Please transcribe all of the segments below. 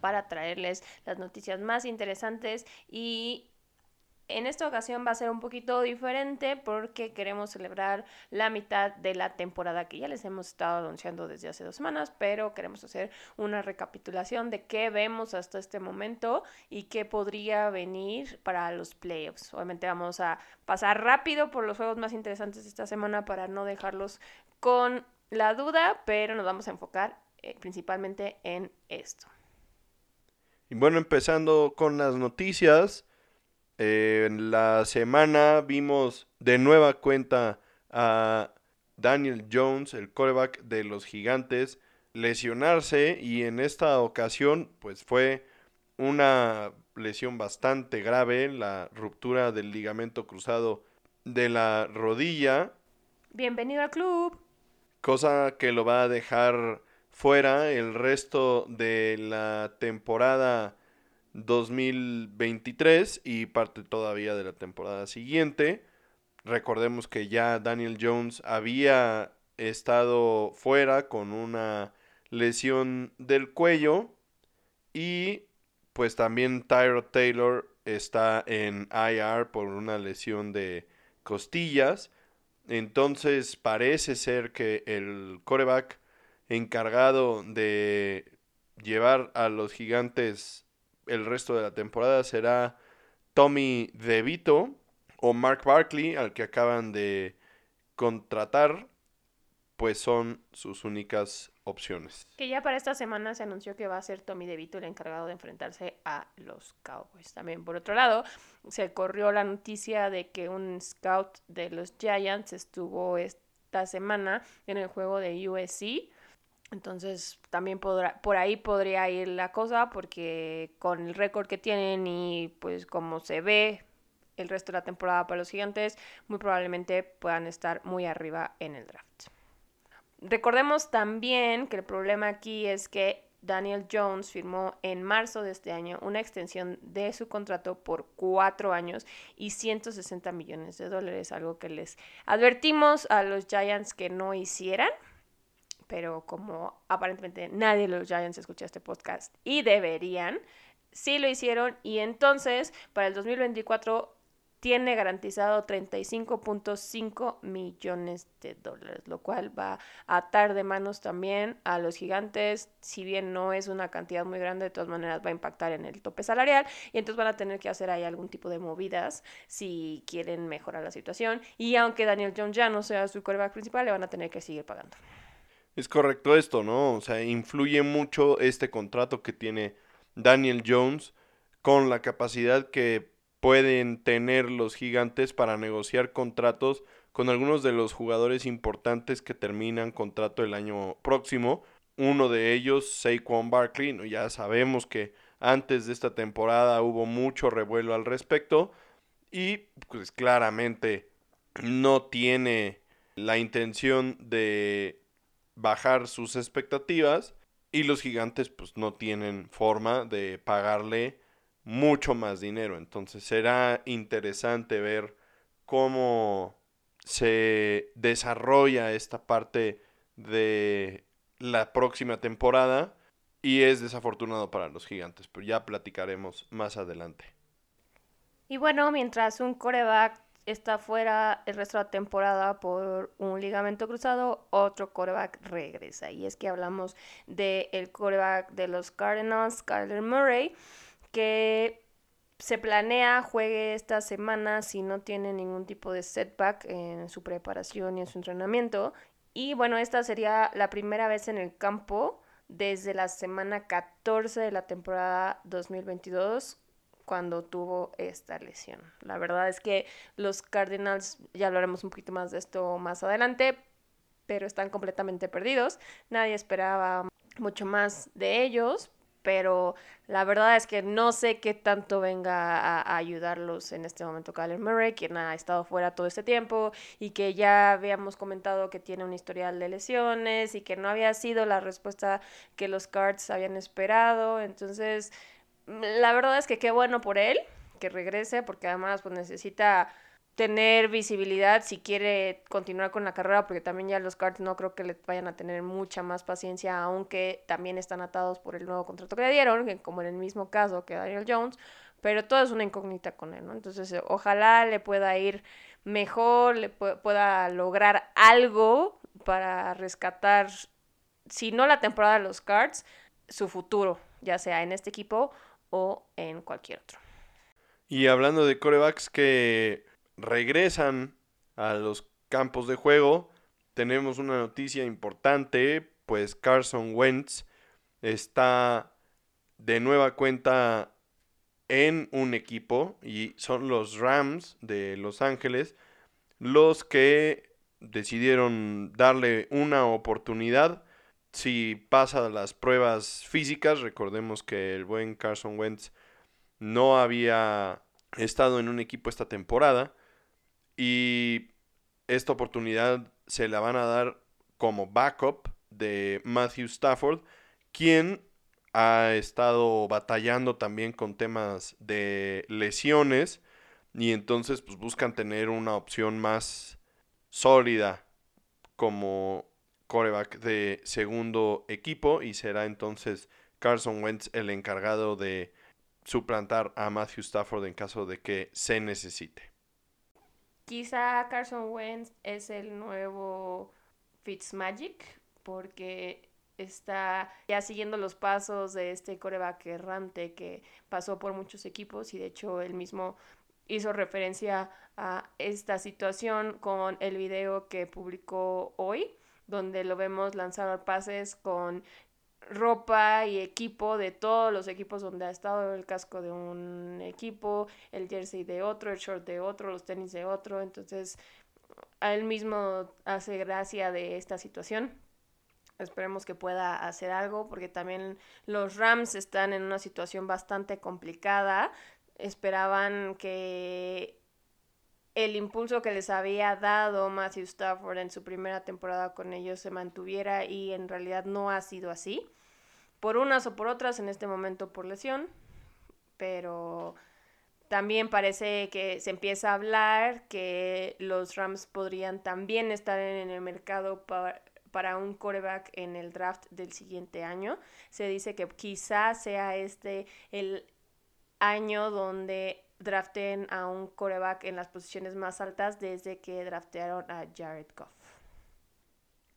para traerles las noticias más interesantes y en esta ocasión va a ser un poquito diferente porque queremos celebrar la mitad de la temporada que ya les hemos estado anunciando desde hace dos semanas, pero queremos hacer una recapitulación de qué vemos hasta este momento y qué podría venir para los playoffs. Obviamente vamos a pasar rápido por los juegos más interesantes de esta semana para no dejarlos con la duda, pero nos vamos a enfocar eh, principalmente en esto. Y bueno, empezando con las noticias. en la semana vimos de nueva cuenta a Daniel Jones, el coreback de los gigantes, lesionarse y en esta ocasión pues fue una lesión bastante grave, la ruptura del ligamento cruzado de la rodilla. Bienvenido al club cosa que lo va a dejar fuera el resto de la temporada 2023 y parte todavía de la temporada siguiente. Recordemos que ya Daniel Jones había estado fuera con una lesión del cuello y pues también Tyro Taylor está en IR por una lesión de costillas. Entonces parece ser que el coreback encargado de llevar a los gigantes el resto de la temporada será Tommy DeVito o Mark Barkley, al que acaban de contratar, pues son sus únicas opciones. Que ya para esta semana se anunció que va a ser Tommy DeVito el encargado de enfrentarse a los Cowboys. También por otro lado, se corrió la noticia de que un scout de los Giants estuvo esta semana en el juego de USC. Entonces también podrá, por ahí podría ir la cosa porque con el récord que tienen y pues como se ve el resto de la temporada para los gigantes, muy probablemente puedan estar muy arriba en el draft. Recordemos también que el problema aquí es que Daniel Jones firmó en marzo de este año una extensión de su contrato por cuatro años y 160 millones de dólares, algo que les advertimos a los Giants que no hicieran, pero como aparentemente nadie de los Giants escucha este podcast y deberían, sí lo hicieron y entonces para el 2024 tiene garantizado 35.5 millones de dólares, lo cual va a atar de manos también a los gigantes, si bien no es una cantidad muy grande, de todas maneras va a impactar en el tope salarial y entonces van a tener que hacer ahí algún tipo de movidas si quieren mejorar la situación y aunque Daniel Jones ya no sea su coreback principal, le van a tener que seguir pagando. Es correcto esto, ¿no? O sea, influye mucho este contrato que tiene Daniel Jones con la capacidad que pueden tener los gigantes para negociar contratos con algunos de los jugadores importantes que terminan contrato el año próximo. Uno de ellos, Saquon Barkley, ya sabemos que antes de esta temporada hubo mucho revuelo al respecto y pues claramente no tiene la intención de bajar sus expectativas y los gigantes pues no tienen forma de pagarle mucho más dinero. Entonces será interesante ver cómo se desarrolla esta parte de la próxima temporada y es desafortunado para los gigantes, pero ya platicaremos más adelante. Y bueno, mientras un coreback está fuera el resto de la temporada por un ligamento cruzado, otro coreback regresa. Y es que hablamos del el coreback de los Cardinals, Kyler Murray, que se planea juegue esta semana si no tiene ningún tipo de setback en su preparación y en su entrenamiento. Y bueno, esta sería la primera vez en el campo desde la semana 14 de la temporada 2022 cuando tuvo esta lesión. La verdad es que los Cardinals, ya hablaremos un poquito más de esto más adelante, pero están completamente perdidos. Nadie esperaba mucho más de ellos, pero la verdad es que no sé qué tanto venga a, ayudarlos en este momento Kyler Murray, quien ha estado fuera todo este tiempo y que ya habíamos comentado que tiene un historial de lesiones y que no había sido la respuesta que los Cards habían esperado. Entonces, la verdad es que qué bueno por él que regrese, porque además pues necesita tener visibilidad si quiere continuar con la carrera, porque también ya los Cards no creo que le vayan a tener mucha más paciencia, aunque también están atados por el nuevo contrato que le dieron, como en el mismo caso que Daniel Jones, pero todo es una incógnita con él, ¿no? Entonces, eh, ojalá le pueda ir mejor, le pueda lograr algo para rescatar, si no la temporada de los Cards, su futuro, ya sea en este equipo o en cualquier otro. Y hablando de corebacks que regresan a los campos de juego, tenemos una noticia importante, pues Carson Wentz está de nueva cuenta en un equipo y son los Rams de Los Ángeles los que decidieron darle una oportunidad si pasa las pruebas físicas. Recordemos que el buen Carson Wentz no había estado en un equipo esta temporada y esta oportunidad se la van a dar como backup de Matthew Stafford, quien ha estado batallando también con temas de lesiones y entonces pues buscan tener una opción más sólida como coreback de segundo equipo y será entonces Carson Wentz el encargado de suplantar a Matthew Stafford en caso de que se necesite. Quizá Carson Wentz es el nuevo Fitzmagic porque está ya siguiendo los pasos de este coreback errante que pasó por muchos equipos y de hecho él mismo hizo referencia a esta situación con el video que publicó hoy, donde lo vemos lanzar pases con ropa y equipo de todos los equipos donde ha estado el casco de un equipo, el jersey de otro, el short de otro, los tenis de otro, entonces a él mismo hace gracia de esta situación. Esperemos que pueda hacer algo porque también los Rams están en una situación bastante complicada. Esperaban que el impulso que les había dado Matthew Stafford en su primera temporada con ellos se mantuviera y en realidad no ha sido así. Por unas o por otras, en este momento por lesión, pero también parece que se empieza a hablar que los Rams podrían también estar en el mercado para, para un quarterback en el draft del siguiente año. Se dice que quizás sea este el año donde draften a un coreback en las posiciones más altas desde que draftearon a Jared Goff.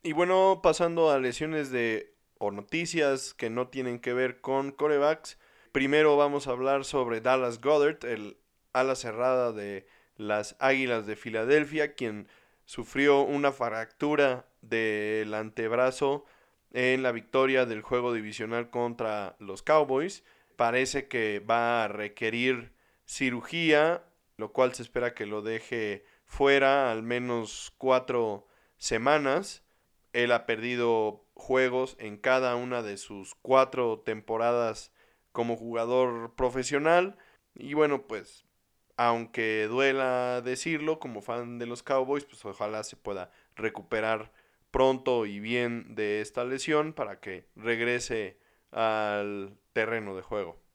Y bueno, pasando a lesiones de o noticias que no tienen que ver con corebacks. Primero vamos a hablar sobre Dallas Goddard, el ala cerrada de las Águilas de Filadelfia, quien sufrió una fractura del antebrazo en la victoria del juego divisional contra los Cowboys. Parece que va a requerir cirugía, lo cual se espera que lo deje fuera al menos cuatro semanas. Él ha perdido juegos en cada una de sus cuatro temporadas como jugador profesional. Y bueno, pues aunque duela decirlo, como fan de los Cowboys, pues ojalá se pueda recuperar pronto y bien de esta lesión para que regrese al terreno de juego.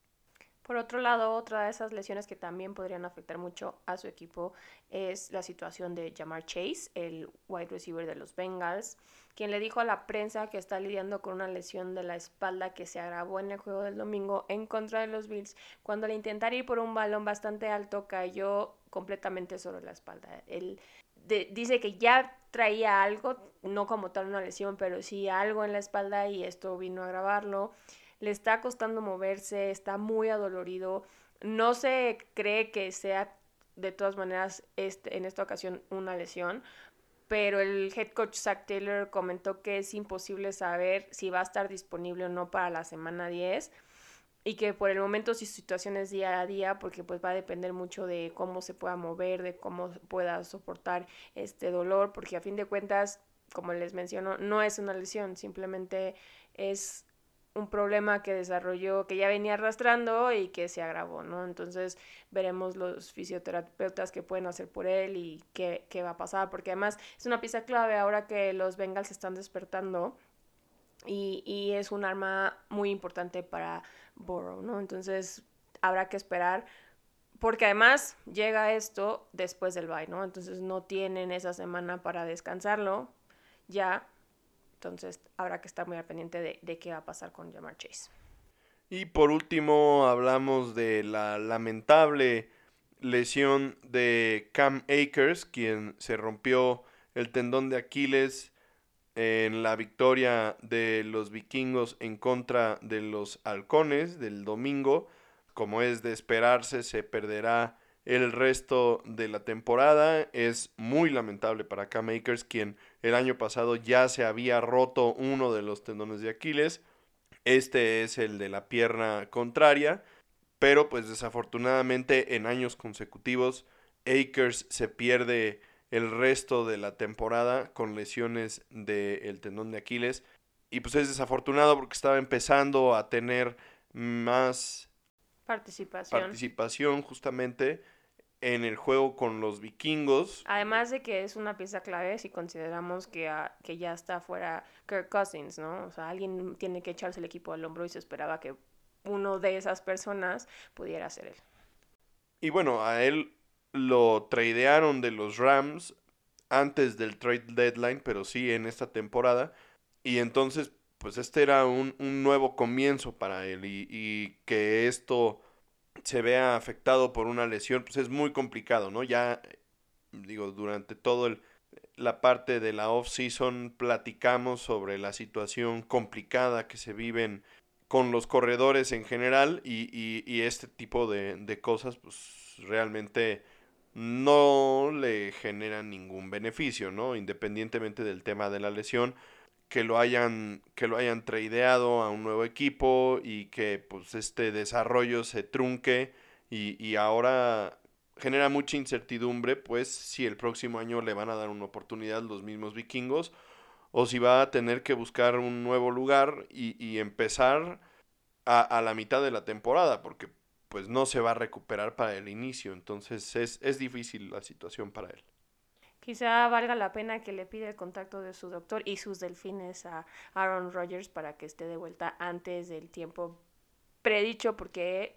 Por otro lado, otra de esas lesiones que también podrían afectar mucho a su equipo es la situación de Jamar Chase, el wide receiver de los Bengals, quien le dijo a la prensa que está lidiando con una lesión de la espalda que se agravó en el juego del domingo en contra de los Bills cuando al intentar ir por un balón bastante alto cayó completamente sobre la espalda. Él dice que ya traía algo, no como tal una lesión, pero sí algo en la espalda y esto vino a agravarlo le está costando moverse, está muy adolorido, no se cree que sea de todas maneras este, en esta ocasión una lesión, pero el head coach Zach Taylor comentó que es imposible saber si va a estar disponible o no para la semana 10 y que por el momento su situación es día a día porque pues va a depender mucho de cómo se pueda mover, de cómo pueda soportar este dolor, porque a fin de cuentas, como les menciono, no es una lesión, simplemente es un problema que desarrolló, que ya venía arrastrando y que se agravó, ¿no? Entonces veremos los fisioterapeutas que pueden hacer por él y qué, qué va a pasar, porque además es una pieza clave ahora que los Bengals están despertando y, y es un arma muy importante para Burrow, ¿no? Entonces habrá que esperar Porque además llega esto después del bye, ¿no? Entonces no tienen esa semana para descansarlo ya. Entonces habrá que estar muy al pendiente de, de qué va a pasar con Jamar Chase. Y por último hablamos de la lamentable lesión de Cam Akers, quien se rompió el tendón de Aquiles en la victoria de los vikingos en contra de los halcones del domingo. Como es de esperarse, se perderá el resto de la temporada. Es muy lamentable para Cam Akers, quien el año pasado ya se había roto uno de los tendones de Aquiles. Este es el de la pierna contraria. Pero pues desafortunadamente en años consecutivos Akers se pierde el resto de la temporada con lesiones del tendón de Aquiles. Y pues es desafortunado porque estaba empezando a tener más participación, participación justamente en el juego con los vikingos. Además de que es una pieza clave si consideramos que, que ya está fuera Kirk Cousins, ¿no? O sea, alguien tiene que echarse el equipo al hombro y se esperaba que uno de esas personas pudiera ser él. Y bueno, a él lo tradearon de los Rams antes del trade deadline, pero sí en esta temporada. Y entonces, pues este era un, nuevo comienzo para él. Y, que esto se vea afectado por una lesión, pues es muy complicado, ¿no? Ya, digo, durante todo el, la parte de la off-season platicamos sobre la situación complicada que se vive con los corredores en general y, y, este tipo de, de, cosas, pues realmente no le generan ningún beneficio, ¿no? Independientemente del tema de la lesión, que lo hayan, que lo hayan tradeado a un nuevo equipo y que pues este desarrollo se trunque y, y ahora genera mucha incertidumbre, pues si el próximo año le van a dar una oportunidad los mismos vikingos o si va a tener que buscar un nuevo lugar y, y empezar a, a, la mitad de la temporada, porque pues no se va a recuperar para el inicio, entonces es, es difícil la situación para él. Quizá valga la pena que le pida el contacto de su doctor y sus delfines a Aaron Rodgers para que esté de vuelta antes del tiempo predicho, porque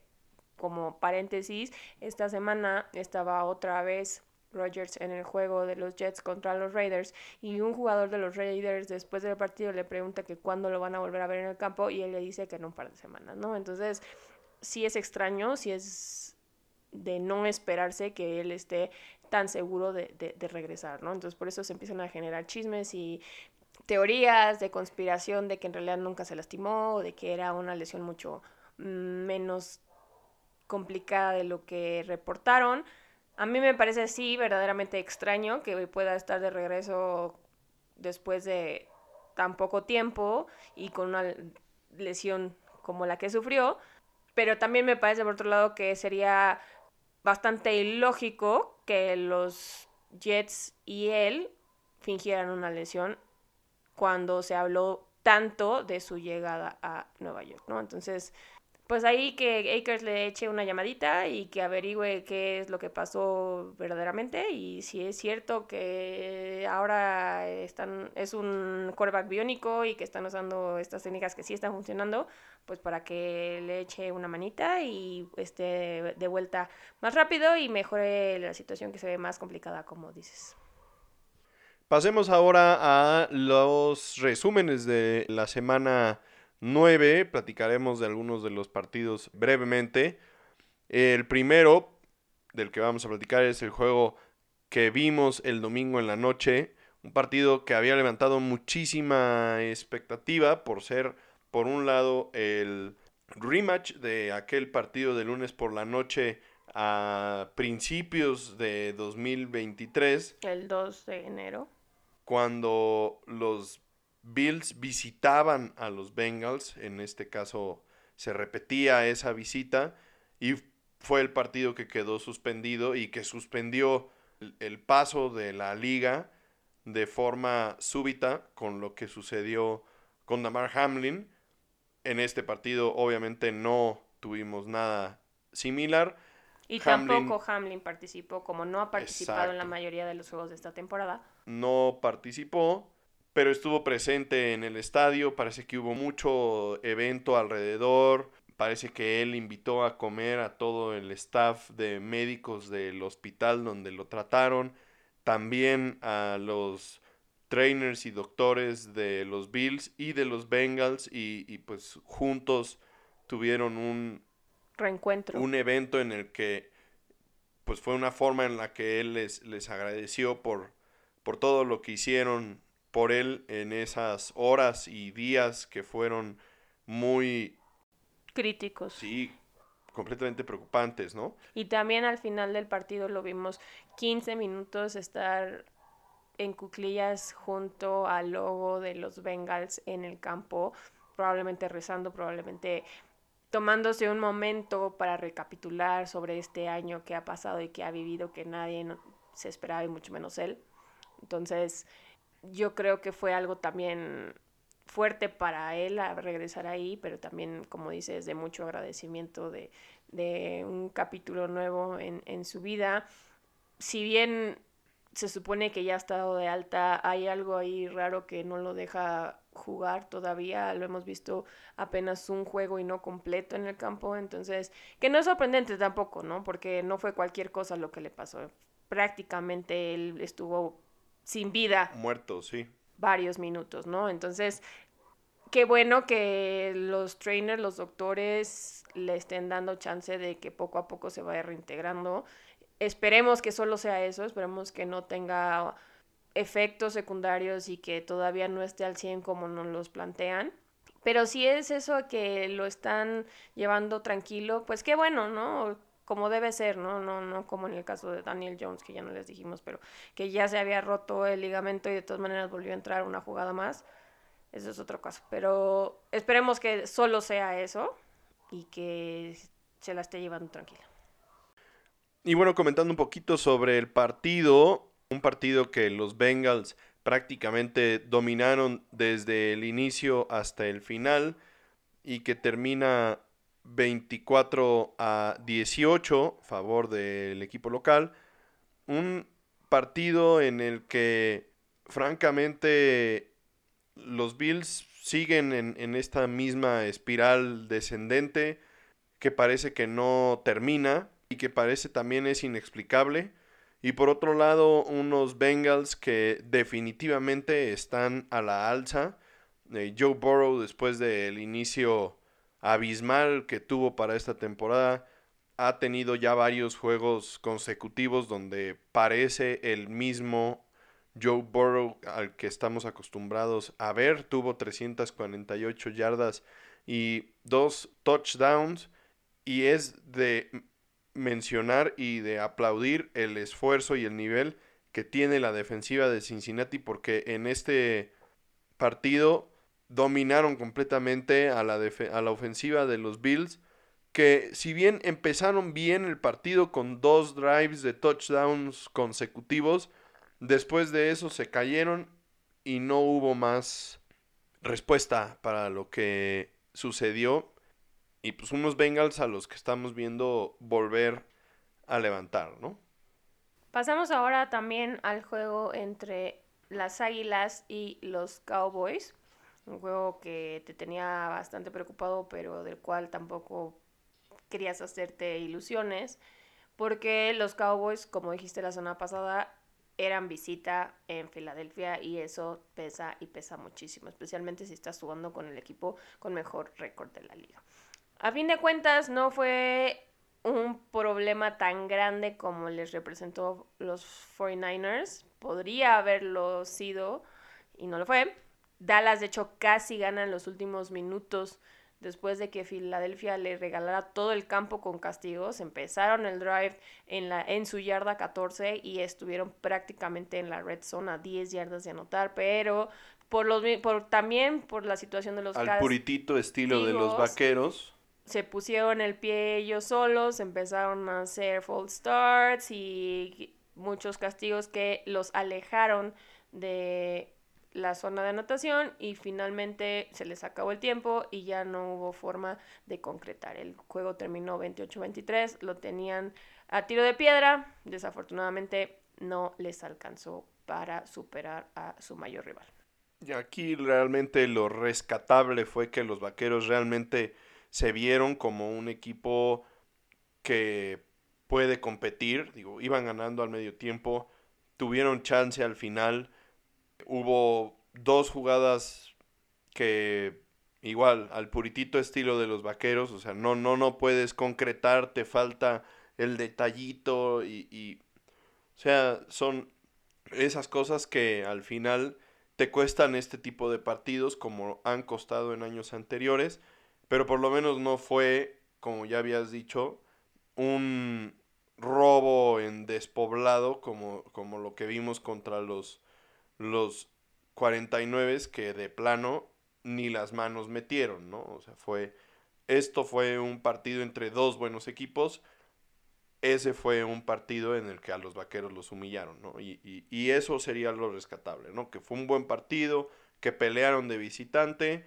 como paréntesis, esta semana estaba otra vez Rodgers en el juego de los Jets contra los Raiders y un jugador de los Raiders después del partido le pregunta que cuándo lo van a volver a ver en el campo y él le dice que en un par de semanas, ¿no? Entonces, sí es extraño, sí es de no esperarse que él esté tan seguro de, de, regresar, ¿no? Entonces por eso se empiezan a generar chismes y teorías de conspiración de que en realidad nunca se lastimó, de que era una lesión mucho menos complicada de lo que reportaron. A mí me parece así verdaderamente extraño que pueda estar de regreso después de tan poco tiempo y con una lesión como la que sufrió, pero también me parece por otro lado que sería bastante ilógico que los Jets y él fingieran una lesión cuando se habló tanto de su llegada a Nueva York, ¿no? Entonces, pues ahí que Akers le eche una llamadita y que averigüe qué es lo que pasó verdaderamente y si es cierto que ahora están es un quarterback biónico y que están usando estas técnicas que sí están funcionando, pues para que le eche una manita y esté de vuelta más rápido y mejore la situación que se ve más complicada, como dices. Pasemos ahora a los resúmenes de la semana 9 platicaremos de algunos de los partidos brevemente. El primero del que vamos a platicar es el juego que vimos el domingo en la noche. Un partido que había levantado muchísima expectativa por ser, por un lado, el rematch de aquel partido de lunes por la noche a principios de 2023. El 2 de enero. Cuando los Bills visitaban a los Bengals, en este caso se repetía esa visita y fue el partido que quedó suspendido y que suspendió el paso de la liga de forma súbita con lo que sucedió con Damar Hamlin. En este partido obviamente no tuvimos nada similar. Y tampoco Hamlin participó, como no ha participado en la mayoría de los juegos de esta temporada. No participó pero estuvo presente en el estadio, parece que hubo mucho evento alrededor, parece que él invitó a comer a todo el staff de médicos del hospital donde lo trataron, también a los trainers y doctores de los Bills y de los Bengals y, y pues juntos tuvieron un reencuentro. Un evento en el que pues fue una forma en la que él les, les agradeció por, por todo lo que hicieron por él en esas horas y días que fueron muy críticos. Sí, completamente preocupantes, ¿no? Y también al final del partido lo vimos 15 minutos estar en cuclillas junto al logo de los Bengals en el campo, probablemente rezando, probablemente tomándose un momento para recapitular sobre este año que ha pasado y que ha vivido que nadie se esperaba y mucho menos él. Entonces, yo creo que fue algo también fuerte para él a regresar ahí, pero también, como dices, de mucho agradecimiento de, de un capítulo nuevo en, en su vida. Si bien se supone que ya ha estado de alta, hay algo ahí raro que no lo deja jugar todavía, lo hemos visto apenas un juego y no completo en el campo, entonces, que no es sorprendente tampoco, ¿no? Porque no fue cualquier cosa lo que le pasó, prácticamente él estuvo sin vida. Muerto, sí. Varios minutos, ¿no? Entonces, qué bueno que los trainers, los doctores le estén dando chance de que poco a poco se vaya reintegrando Esperemos que solo sea eso, esperemos que no tenga efectos secundarios y que todavía no esté al 100 como nos los plantean. Pero si es eso que lo están llevando tranquilo, pues qué bueno, ¿no? Como debe ser, ¿no? No, no como en el caso de Daniel Jones, que ya no les dijimos, pero que ya se había roto el ligamento y de todas maneras volvió a entrar una jugada más. Eso es otro caso. Pero esperemos que solo sea eso y que se la esté llevando tranquila. Y bueno, comentando un poquito sobre el partido, un partido que los Bengals prácticamente dominaron desde el inicio hasta el final y que termina 24 a 18 a favor del equipo local. Un partido en el que francamente los Bills siguen en, en, esta misma espiral descendente que parece que no termina y que parece también es inexplicable. Y por otro lado, unos Bengals que definitivamente están a la alza. Eh, Joe Burrow, después del inicio abismal que tuvo para esta temporada, ha tenido ya varios juegos consecutivos donde parece el mismo Joe Burrow al que estamos acostumbrados a ver. Tuvo 348 yardas y dos touchdowns. Y es de mencionar y de aplaudir el esfuerzo y el nivel que tiene la defensiva de Cincinnati porque en este partido dominaron completamente a la, a la ofensiva de los Bills que si bien empezaron bien el partido con dos drives de touchdowns consecutivos, después de eso se cayeron y no hubo más respuesta para lo que sucedió y pues unos Bengals a los que estamos viendo volver a levantar, ¿no? Pasamos ahora también al juego entre las Águilas y los Cowboys. Un juego que te tenía bastante preocupado, pero del cual tampoco querías hacerte ilusiones. Porque los Cowboys, como dijiste la semana pasada, eran visita en Filadelfia y eso pesa y pesa muchísimo, especialmente si estás jugando con el equipo con mejor récord de la liga. A fin de cuentas, no fue un problema tan grande como les representó los 49ers. Podría haberlo sido y no lo fue. Dallas, de hecho, casi gana en los últimos minutos después de que Filadelfia le regalara todo el campo con castigos. Empezaron el drive en, la, en su yarda 14 y estuvieron prácticamente en la red zone a 10 yardas de anotar, pero por los por también por la situación de los al puritito estilo de los vaqueros se pusieron el pie ellos solos, empezaron a hacer false starts y muchos castigos que los alejaron de la zona de anotación y finalmente se les acabó el tiempo y ya no hubo forma de concretar. El juego terminó 28-23, lo tenían a tiro de piedra, desafortunadamente no les alcanzó para superar a su mayor rival. Y aquí realmente lo rescatable fue que los vaqueros realmente se vieron como un equipo que puede competir, digo, iban ganando al medio tiempo, tuvieron chance al final, hubo dos jugadas que igual al puritito estilo de los vaqueros, o sea, no, no, no puedes concretar, te falta el detallito y, y o sea, son esas cosas que al final te cuestan este tipo de partidos como han costado en años anteriores, pero por lo menos no fue, como ya habías dicho, un robo en despoblado como, como lo que vimos contra los, los 49 que de plano ni las manos metieron, ¿no? O sea, fue, esto fue un partido entre dos buenos equipos, ese fue un partido en el que a los vaqueros los humillaron, ¿no? Y, y, eso sería lo rescatable, ¿no? Que fue un buen partido, que pelearon de visitante,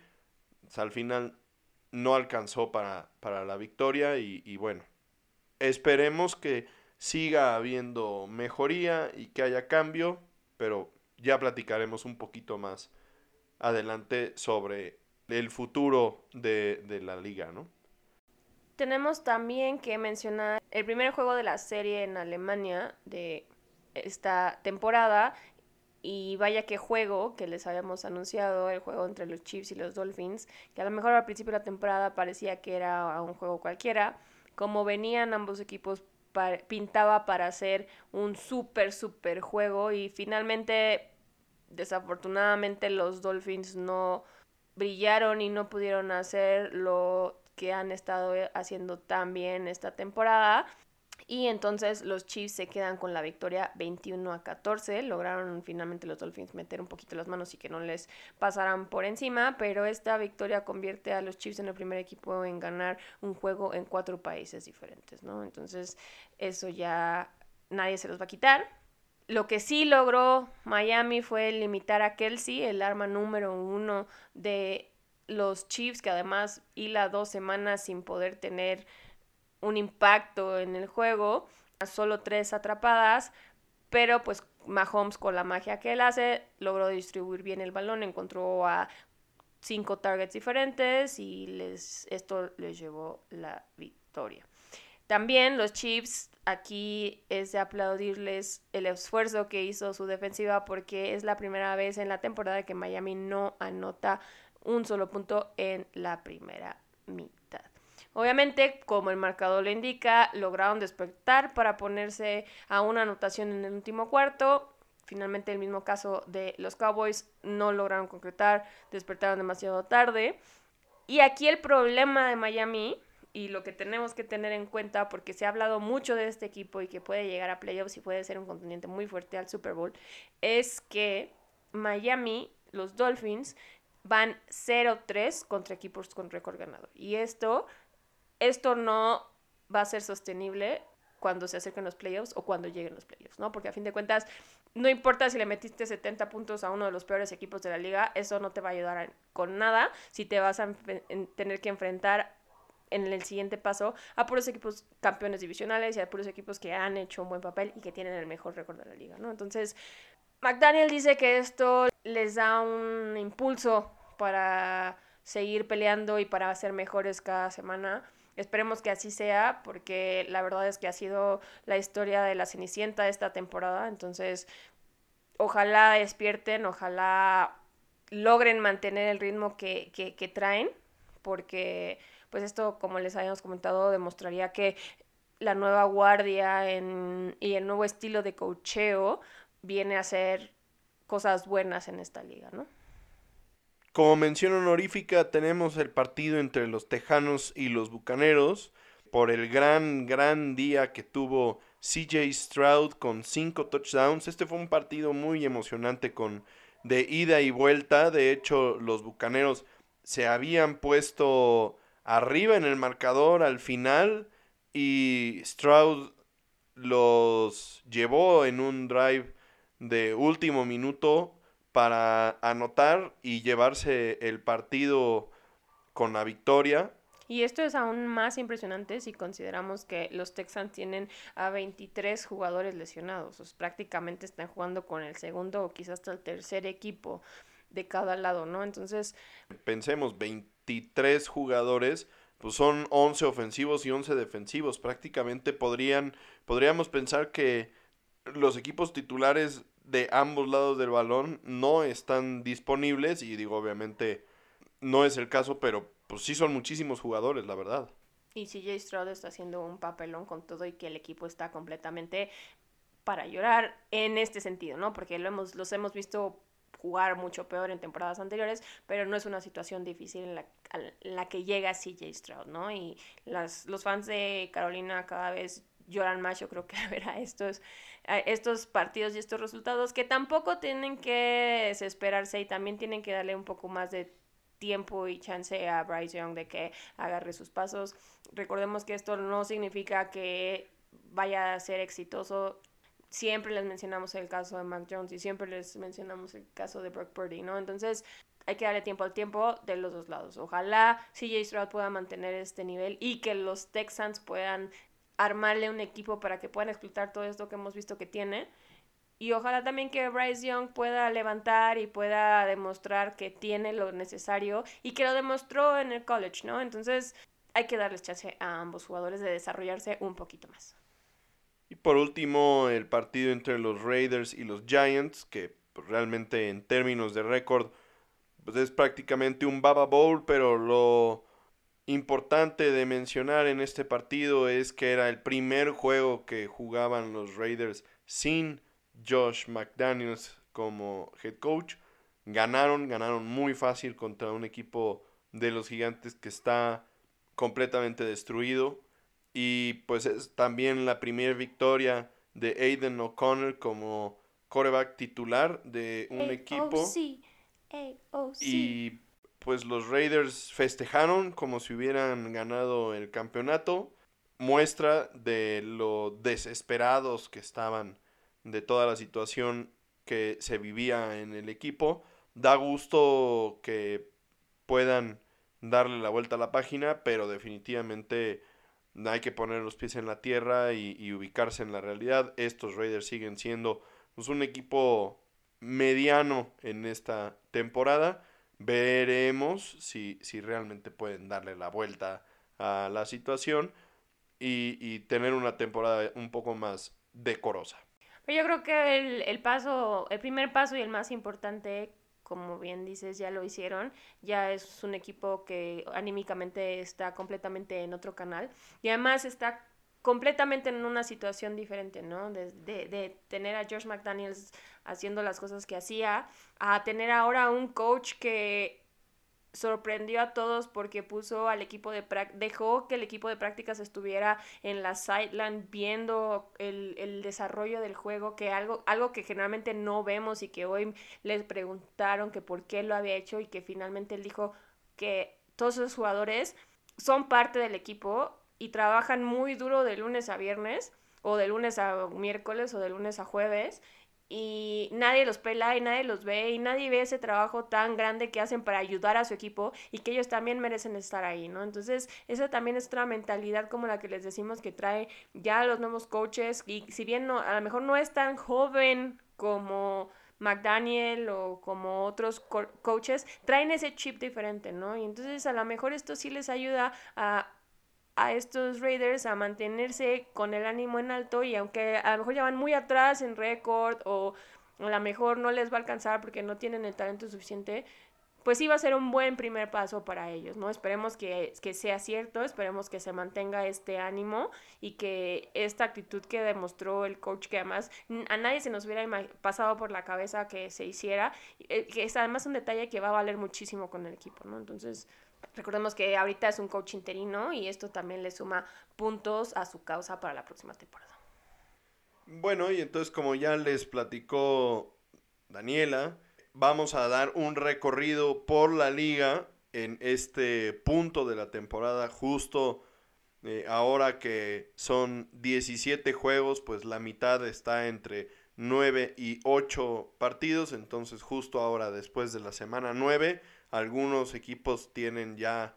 al final no alcanzó para, para la victoria y, y, bueno, esperemos que siga habiendo mejoría y que haya cambio, pero ya platicaremos un poquito más adelante sobre el futuro de, de la liga, ¿no? Tenemos también que mencionar el primer juego de la serie en Alemania de esta temporada. Y vaya que juego que les habíamos anunciado, el juego entre los Chiefs y los Dolphins, que a lo mejor al principio de la temporada parecía que era un juego cualquiera. Como venían ambos equipos, pintaba para ser un súper, súper juego. Y finalmente, desafortunadamente, los Dolphins no brillaron y no pudieron hacer lo que han estado haciendo tan bien esta temporada. Y entonces los Chiefs se quedan con la victoria 21 a 14. Lograron finalmente los Dolphins meter un poquito las manos y que no les pasaran por encima. Pero esta victoria convierte a los Chiefs en el primer equipo en ganar un juego en cuatro países diferentes, ¿no? Entonces eso ya nadie se los va a quitar. Lo que sí logró Miami fue limitar a Kelsey, el arma número uno de los Chiefs, que además hila dos semanas sin poder tener un impacto en el juego, solo tres atrapadas, pero pues Mahomes con la magia que él hace logró distribuir bien el balón, encontró a cinco targets diferentes y les, esto les llevó la victoria. También los Chiefs, aquí es de aplaudirles el esfuerzo que hizo su defensiva porque es la primera vez en la temporada que Miami no anota un solo punto en la primera mitad. Obviamente, como el marcador le indica, lograron despertar para ponerse a una anotación en el último cuarto. Finalmente, el mismo caso de los Cowboys, no lograron concretar, despertaron demasiado tarde. Y aquí el problema de Miami y lo que tenemos que tener en cuenta, porque se ha hablado mucho de este equipo y que puede llegar a playoffs y puede ser un contendiente muy fuerte al Super Bowl, es que Miami, los Dolphins, van 0-3 contra equipos con récord ganador. Y esto, esto no va a ser sostenible cuando se acerquen los playoffs o cuando lleguen los playoffs, ¿no? Porque a fin de cuentas, no importa si le metiste 70 puntos a uno de los peores equipos de la liga, eso no te va a ayudar con nada si te vas a tener que enfrentar en el siguiente paso a puros equipos campeones divisionales y a puros equipos que han hecho un buen papel y que tienen el mejor récord de la liga, ¿no? Entonces, McDaniel dice que esto les da un impulso para seguir peleando y para ser mejores cada semana. Esperemos que así sea, porque la verdad es que ha sido la historia de la Cenicienta esta temporada. Entonces, ojalá despierten, ojalá logren mantener el ritmo que, que, traen, porque pues esto, como les habíamos comentado, demostraría que la nueva guardia en, y el nuevo estilo de cocheo viene a ser cosas buenas en esta liga, ¿no? Como mención honorífica tenemos el partido entre los Tejanos y los Bucaneros por el gran, gran día que tuvo CJ Stroud con cinco touchdowns. Este fue un partido muy emocionante con de ida y vuelta. De hecho, los Bucaneros se habían puesto arriba en el marcador al final y Stroud los llevó en un drive de último minuto para anotar y llevarse el partido con la victoria. Y esto es aún más impresionante si consideramos que los Texans tienen a 23 jugadores lesionados. prácticamente están jugando con el segundo o quizás hasta el tercer equipo de cada lado, ¿no? Entonces... Pensemos, 23 jugadores pues son 11 ofensivos y 11 defensivos. Prácticamente podrían, podríamos pensar que los equipos titulares de ambos lados del balón no están disponibles y digo, obviamente no es el caso, pero pues sí son muchísimos jugadores, la verdad. Y CJ Stroud está haciendo un papelón con todo y que el equipo está completamente para llorar en este sentido, ¿no? Porque lo hemos, los hemos visto jugar mucho peor en temporadas anteriores, pero no es una situación difícil en la, la que llega CJ Stroud, ¿no? Y las, los fans de Carolina cada vez lloran más, yo creo que a ver a estos, a estos partidos y estos resultados que tampoco tienen que desesperarse y también tienen que darle un poco más de tiempo y chance a Bryce Young de que agarre sus pasos. Recordemos que esto no significa que vaya a ser exitoso siempre les mencionamos el caso de Mac Jones y siempre les mencionamos el caso de Brock Purdy, ¿no? Entonces hay que darle tiempo al tiempo de los dos lados. Ojalá CJ Stroud pueda mantener este nivel y que los Texans puedan armarle un equipo para que puedan explotar todo esto que hemos visto que tiene. Y ojalá también que Bryce Young pueda levantar y pueda demostrar que tiene lo necesario y que lo demostró en el college, ¿no? Entonces hay que darles chance a ambos jugadores de desarrollarse un poquito más. Y por último, el partido entre los Raiders y los Giants, que pues, realmente en términos de récord pues es prácticamente un Baba Bowl, pero lo importante de mencionar en este partido es que era el primer juego que jugaban los Raiders sin Josh McDaniels como head coach. Ganaron, ganaron muy fácil contra un equipo de los gigantes que está completamente destruido. Y pues es también la primera victoria de Aiden O'Connor como coreback titular de un equipo. Y pues los Raiders festejaron como si hubieran ganado el campeonato. Muestra de lo desesperados que estaban de toda la situación que se vivía en el equipo. Da gusto que puedan darle la vuelta a la página, pero definitivamente hay que poner los pies en la tierra y, ubicarse en la realidad. Estos Raiders siguen siendo pues, un equipo mediano en esta temporada. Veremos si, si realmente pueden darle la vuelta a la situación y, tener una temporada un poco más decorosa. Yo creo que el, el paso, el primer paso y el más importante como bien dices, ya lo hicieron, ya es un equipo que anímicamente está completamente en otro canal y además está completamente en una situación diferente, ¿no? De, de, de, tener a George McDaniels haciendo las cosas que hacía, a tener ahora un coach que sorprendió a todos porque puso al equipo de dejó que el equipo de prácticas estuviera en la sideline viendo el, el, desarrollo del juego, que algo, algo que generalmente no vemos y que hoy les preguntaron que por qué lo había hecho y que finalmente él dijo que todos esos jugadores son parte del equipo y trabajan muy duro de lunes a viernes o de lunes a miércoles o de lunes a jueves y nadie los pela y nadie los ve y nadie ve ese trabajo tan grande que hacen para ayudar a su equipo y que ellos también merecen estar ahí, ¿no? Entonces, esa también es otra mentalidad como la que les decimos que trae ya los nuevos coaches y si bien no, a lo mejor no es tan joven como McDaniel o como otros coaches, traen ese chip diferente, ¿no? Y entonces a lo mejor esto sí les ayuda a a estos Raiders a mantenerse con el ánimo en alto y aunque a lo mejor ya van muy atrás en récord o a lo mejor no les va a alcanzar porque no tienen el talento suficiente, pues sí va a ser un buen primer paso para ellos, ¿no? Esperemos que, que, sea cierto, esperemos que se mantenga este ánimo y que esta actitud que demostró el coach, que además a nadie se nos hubiera pasado por la cabeza que se hiciera, eh, que es además un detalle que va a valer muchísimo con el equipo, ¿no? Entonces, Recordemos que ahorita es un coach interino y esto también le suma puntos a su causa para la próxima temporada. Bueno, y entonces como ya les platicó Daniela, vamos a dar un recorrido por la liga en este punto de la temporada, justo eh, ahora que son 17 juegos, pues la mitad está entre 9 y 8 partidos, entonces justo ahora después de la semana 9 algunos equipos tienen ya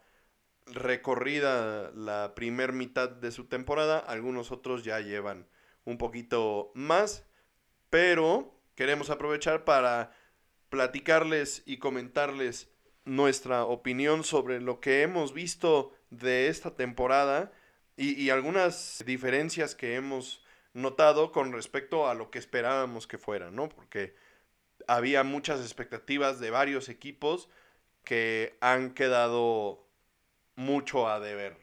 recorrida la primer mitad de su temporada, algunos otros ya llevan un poquito más, pero queremos aprovechar para platicarles y comentarles nuestra opinión sobre lo que hemos visto de esta temporada y, y algunas diferencias que hemos notado con respecto a lo que esperábamos que fuera, ¿no? Porque había muchas expectativas de varios equipos que han quedado mucho a deber.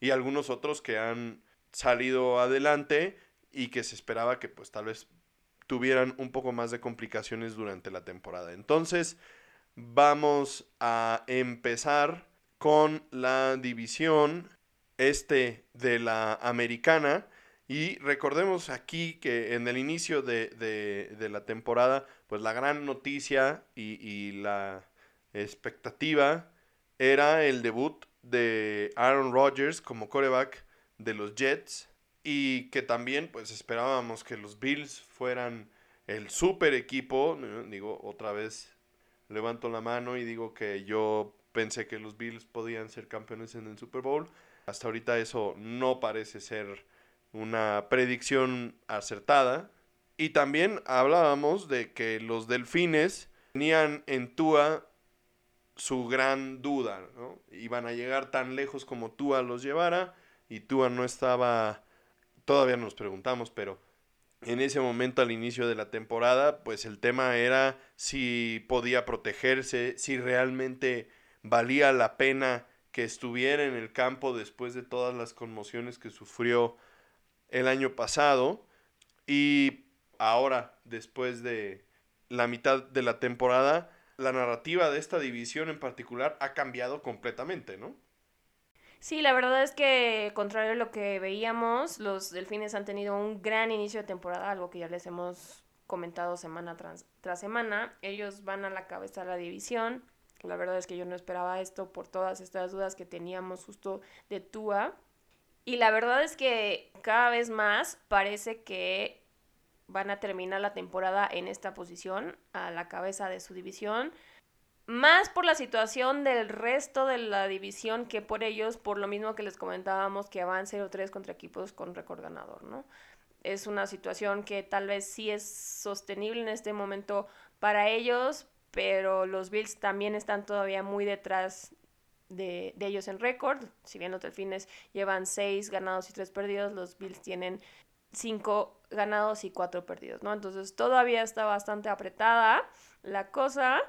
Y algunos otros que han salido adelante y que se esperaba que pues tal vez tuvieran un poco más de complicaciones durante la temporada. Entonces, vamos a empezar con la división este de la americana. Y recordemos aquí que en el inicio de, la temporada, pues la gran noticia y, y, la expectativa era el debut de Aaron Rodgers como coreback de los Jets y que también pues esperábamos que los Bills fueran el super equipo, digo otra vez levanto la mano y digo que yo pensé que los Bills podían ser campeones en el Super Bowl. Hasta ahorita eso no parece ser una predicción acertada. Y también hablábamos de que los Delfines tenían en Tua su gran duda, ¿no? Iban a llegar tan lejos como Tua los llevara y Tua no estaba, todavía nos preguntamos, pero en ese momento al inicio de la temporada, pues el tema era si podía protegerse, si realmente valía la pena que estuviera en el campo después de todas las conmociones que sufrió el año pasado y ahora después de la mitad de la temporada la narrativa de esta división en particular ha cambiado completamente, ¿no? Sí, la verdad es que, contrario a lo que veíamos, los delfines han tenido un gran inicio de temporada, algo que ya les hemos comentado semana tras, tras semana. Ellos van a la cabeza de la división. La verdad es que yo no esperaba esto por todas estas dudas que teníamos justo de Tua. Y la verdad es que cada vez más parece que van a terminar la temporada en esta posición, a la cabeza de su división. Más por la situación del resto de la división que por ellos, por lo mismo que les comentábamos que van 0-3 contra equipos con récord ganador, ¿no? Es una situación que tal vez sí es sostenible en este momento para ellos, pero los Bills también están todavía muy detrás de, de ellos en récord. Si bien los Delfines llevan 6 ganados y 3 perdidos, los Bills tienen 5 ganados y cuatro perdidos, ¿no? Entonces todavía está bastante apretada la cosa,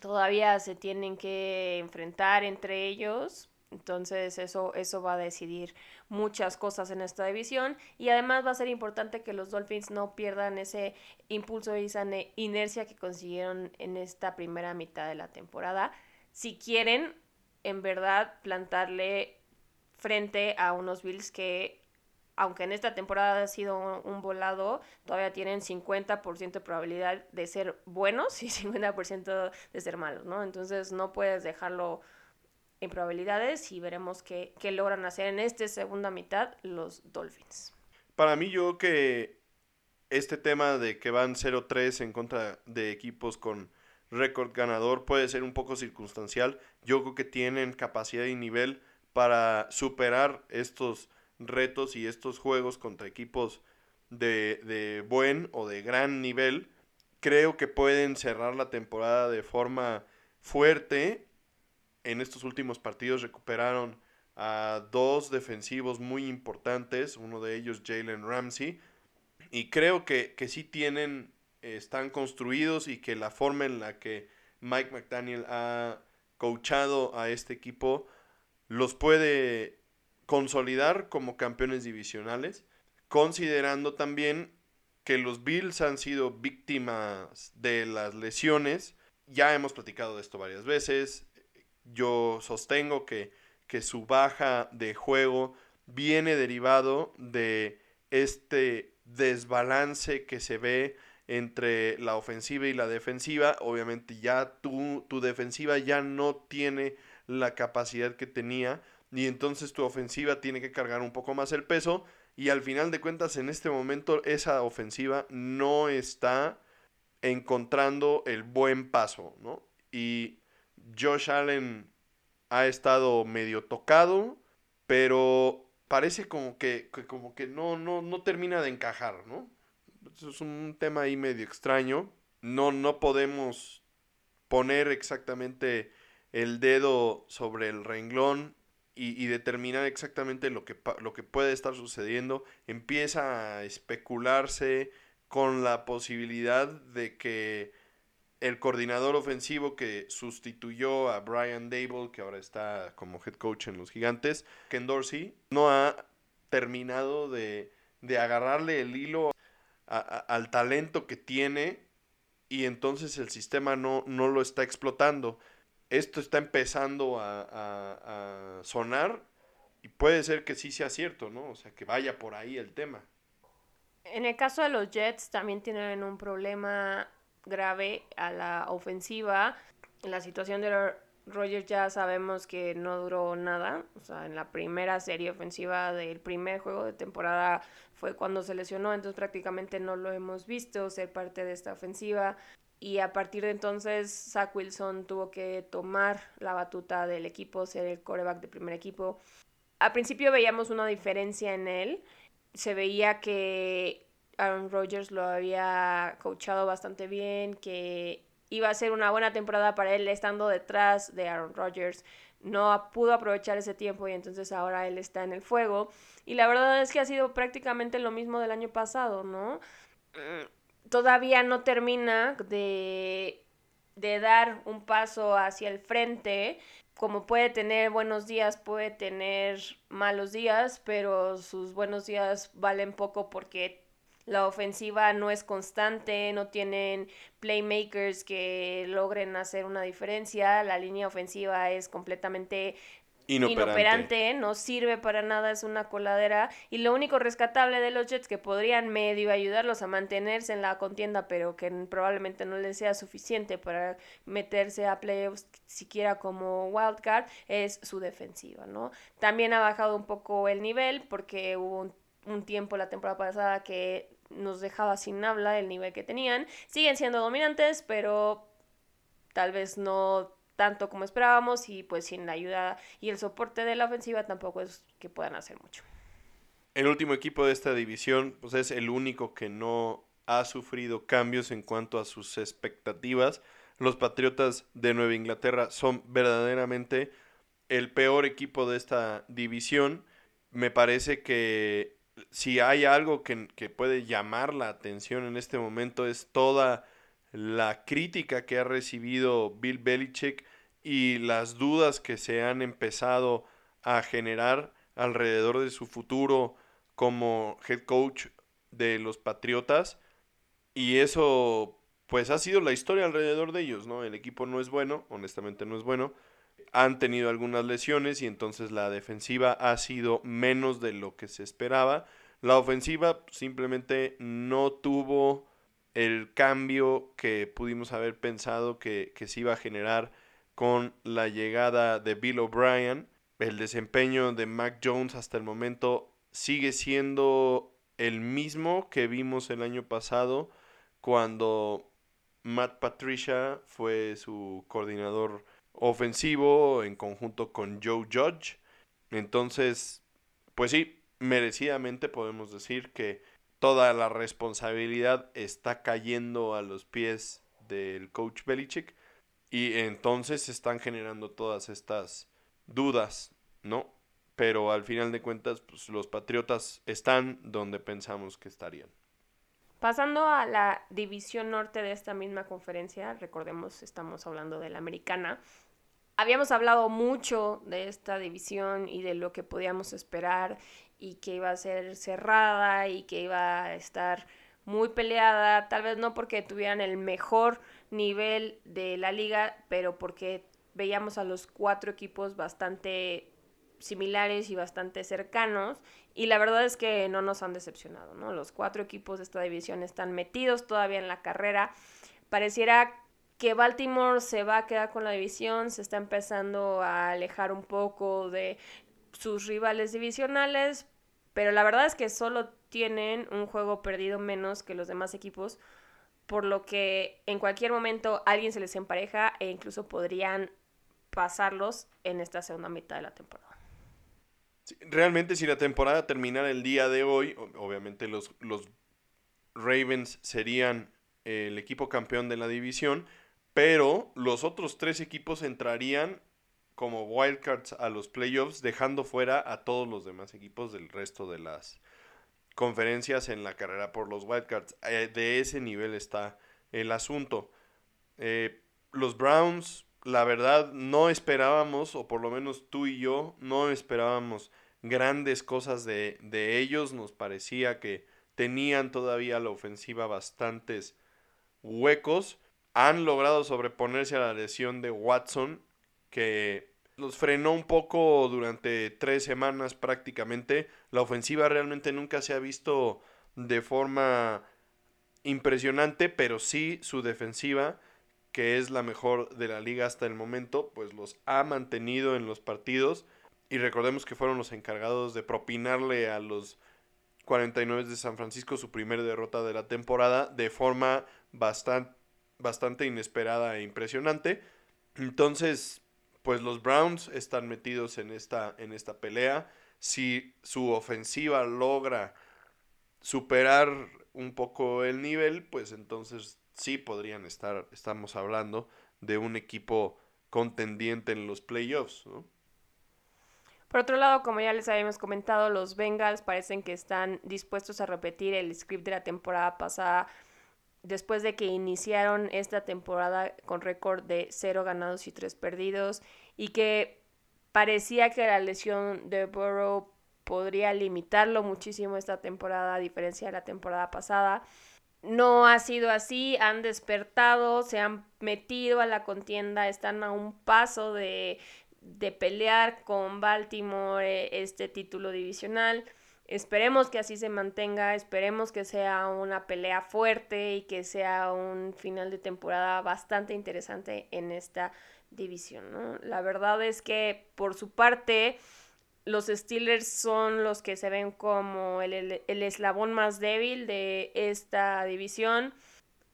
todavía se tienen que enfrentar entre ellos, entonces eso, eso va a decidir muchas cosas en esta división. Y además va a ser importante que los Dolphins no pierdan ese impulso y esa inercia que consiguieron en esta primera mitad de la temporada. Si quieren en verdad plantarle frente a unos Bills que aunque en esta temporada ha sido un, volado, todavía tienen 50% de probabilidad de ser buenos y 50% de ser malos, ¿no? Entonces no puedes dejarlo en probabilidades y veremos qué, qué logran hacer en esta segunda mitad los Dolphins. Para mí yo que este tema de que van 0-3 en contra de equipos con récord ganador puede ser un poco circunstancial. Yo creo que tienen capacidad y nivel para superar estos retos y estos juegos contra equipos de, de buen o de gran nivel, creo que pueden cerrar la temporada de forma fuerte. En estos últimos partidos recuperaron a dos defensivos muy importantes, uno de ellos Jalen Ramsey, y creo que, que sí tienen, están construidos y que la forma en la que Mike McDaniel ha coachado a este equipo los puede consolidar como campeones divisionales, considerando también que los Bills han sido víctimas de las lesiones. Ya hemos platicado de esto varias veces. Yo sostengo que, que su baja de juego viene derivado de este desbalance que se ve entre la ofensiva y la defensiva. Obviamente ya tu, tu defensiva ya no tiene la capacidad que tenía y entonces tu ofensiva tiene que cargar un poco más el peso y al final de cuentas en este momento esa ofensiva no está encontrando el buen paso, ¿no? Y Josh Allen ha estado medio tocado, pero parece como que, como que no, no, no termina de encajar, ¿no? Es un tema ahí medio extraño. No, no podemos poner exactamente el dedo sobre el renglón y, determinar exactamente lo que, lo que puede estar sucediendo. Empieza a especularse con la posibilidad de que el coordinador ofensivo que sustituyó a Brian Dable, que ahora está como head coach en los Gigantes, Ken Dorsey, no ha terminado de, de agarrarle el hilo al talento que tiene y entonces el sistema no, no lo está explotando esto está empezando a, sonar y puede ser que sí sea cierto, ¿no? O sea, que vaya por ahí el tema. En el caso de los Jets también tienen un problema grave a la ofensiva. La situación de Rogers ya sabemos que no duró nada. O sea, en la primera serie ofensiva del primer juego de temporada fue cuando se lesionó, entonces prácticamente no lo hemos visto ser parte de esta ofensiva y a partir de entonces Zach Wilson tuvo que tomar la batuta del equipo, ser el coreback de primer equipo. Al principio veíamos una diferencia en él, se veía que Aaron Rodgers lo había coachado bastante bien, que iba a ser una buena temporada para él estando detrás de Aaron Rodgers. No pudo aprovechar ese tiempo y entonces ahora él está en el fuego. Y la verdad es que ha sido prácticamente lo mismo del año pasado, ¿no? Todavía no termina de, de dar un paso hacia el frente. Como puede tener buenos días, puede tener malos días, pero sus buenos días valen poco porque la ofensiva no es constante, no tienen playmakers que logren hacer una diferencia, la línea ofensiva es completamente inoperante. no sirve para nada, es una coladera. Y lo único rescatable de los Jets que podrían medio ayudarlos a mantenerse en la contienda, pero que probablemente no les sea suficiente para meterse a playoffs siquiera como wildcard, es su defensiva, ¿no? También ha bajado un poco el nivel porque hubo un, un tiempo la temporada pasada que nos dejaba sin habla el nivel que tenían. Siguen siendo dominantes, pero tal vez no tanto como esperábamos y pues sin la ayuda y el soporte de la ofensiva tampoco es que puedan hacer mucho. El último equipo de esta división pues es el único que no ha sufrido cambios en cuanto a sus expectativas. Los Patriotas de Nueva Inglaterra son verdaderamente el peor equipo de esta división. Me parece que si hay algo que, que puede llamar la atención en este momento es toda la crítica que ha recibido Bill Belichick y las dudas que se han empezado a generar alrededor de su futuro como head coach de los Patriotas y eso pues ha sido la historia alrededor de ellos, ¿no? El equipo no es bueno, honestamente no es bueno. Han tenido algunas lesiones y entonces la defensiva ha sido menos de lo que se esperaba. La ofensiva simplemente no tuvo el cambio que pudimos haber pensado que, se iba a generar con la llegada de Bill O'Brien. El desempeño de Mac Jones hasta el momento sigue siendo el mismo que vimos el año pasado cuando Matt Patricia fue su coordinador ofensivo en conjunto con Joe Judge. Entonces, pues sí, merecidamente podemos decir que toda la responsabilidad está cayendo a los pies del coach Belichick y entonces se están generando todas estas dudas, ¿no? Pero al final de cuentas, pues, los Patriotas están donde pensamos que estarían. Pasando a la división norte de esta misma conferencia, recordemos, estamos hablando de la americana. Habíamos hablado mucho de esta división y de lo que podíamos esperar y que iba a ser cerrada y que iba a estar muy peleada, tal vez no porque tuvieran el mejor nivel de la liga, pero porque veíamos a los cuatro equipos bastante similares y bastante cercanos y la verdad es que no nos han decepcionado, ¿no? Los cuatro equipos de esta división están metidos todavía en la carrera. Pareciera que Baltimore se va a quedar con la división, se está empezando a alejar un poco de sus rivales divisionales, pero la verdad es que solo tienen un juego perdido menos que los demás equipos, por lo que en cualquier momento alguien se les empareja e incluso podrían pasarlos en esta segunda mitad de la temporada. realmente si la temporada terminara el día de hoy, obviamente los, los Ravens serían el equipo campeón de la división, pero los otros tres equipos entrarían como wildcards a los playoffs, dejando fuera a todos los demás equipos del resto de las conferencias en la carrera por los wildcards. Eh, de ese nivel está el asunto. Eh, los Browns, la verdad, no esperábamos, o por lo menos tú y yo, no esperábamos grandes cosas de, de ellos. Nos parecía que tenían todavía la ofensiva bastantes huecos. Han logrado sobreponerse a la lesión de Watson, que los frenó un poco durante tres semanas prácticamente. La ofensiva realmente nunca se ha visto de forma impresionante, pero sí su defensiva, que es la mejor de la liga hasta el momento, pues los ha mantenido en los partidos. Y recordemos que fueron los encargados de propinarle a los 49 de San Francisco su primera derrota de la temporada de forma bastante, bastante inesperada e impresionante. Entonces, pues los Browns están metidos en esta, en esta pelea. Si su ofensiva logra superar un poco el nivel, pues entonces sí podrían estar, estamos hablando de un equipo contendiente en los playoffs, ¿no? Por otro lado, como ya les habíamos comentado, los Bengals parecen que están dispuestos a repetir el script de la temporada pasada después de que iniciaron esta temporada con récord de 0 ganados y 3 perdidos y que parecía que la lesión de Burrow podría limitarlo muchísimo esta temporada a diferencia de la temporada pasada. No ha sido así, han despertado, se han metido a la contienda, están a un paso de, de pelear con Baltimore eh, este título divisional. Esperemos que así se mantenga, esperemos que sea una pelea fuerte y que sea un final de temporada bastante interesante en esta división. ¿no? La verdad es que por su parte los Steelers son los que se ven como el, el, eslabón más débil de esta división.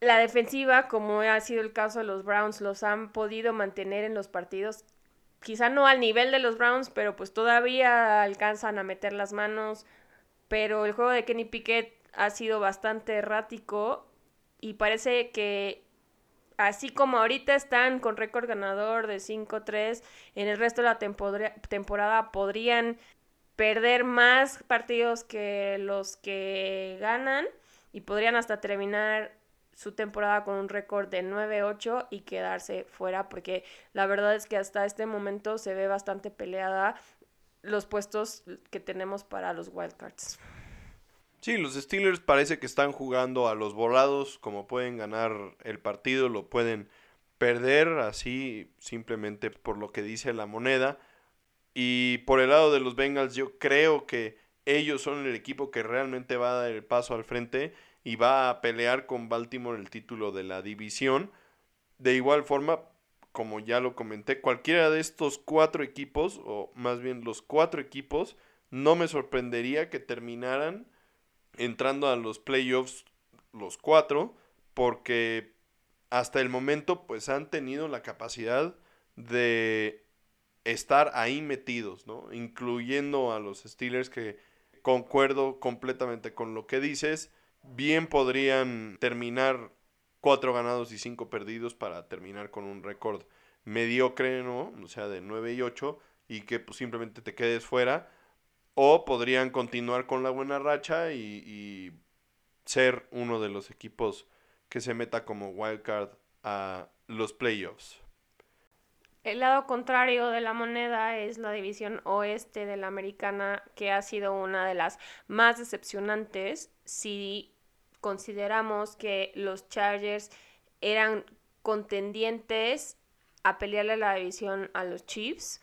La defensiva, como ha sido el caso de los Browns, los han podido mantener en los partidos. Quizá no al nivel de los Browns, pero pues todavía alcanzan a meter las manos, pero el juego de Kenny Pickett ha sido bastante errático y parece que así como ahorita están con récord ganador de 5-3, en el resto de la temporada podrían perder más partidos que los que ganan y podrían hasta terminar su temporada con un récord de 9-8 y quedarse fuera porque la verdad es que hasta este momento se ve bastante peleada los puestos que tenemos para los wildcards. Sí, los Steelers parece que están jugando a los volados, como pueden ganar el partido, lo pueden perder así simplemente por lo que dice la moneda. Y por el lado de los Bengals yo creo que ellos son el equipo que realmente va a dar el paso al frente y va a pelear con Baltimore el título de la división. De igual forma, como ya lo comenté, cualquiera de estos cuatro equipos, o más bien los cuatro equipos, no me sorprendería que terminaran entrando a los playoffs los cuatro, porque hasta el momento pues han tenido la capacidad de estar ahí metidos, ¿no? Incluyendo a los Steelers que concuerdo completamente con lo que dices, bien podrían terminar cuatro ganados y cinco perdidos para terminar con un récord mediocre, ¿no? O sea, de 9 y 8 y que pues, simplemente te quedes fuera. O podrían continuar con la buena racha y, ser uno de los equipos que se meta como wildcard a los playoffs. El lado contrario de la moneda es la división oeste de la americana, que ha sido una de las más decepcionantes si consideramos que los Chargers eran contendientes a pelearle la división a los Chiefs.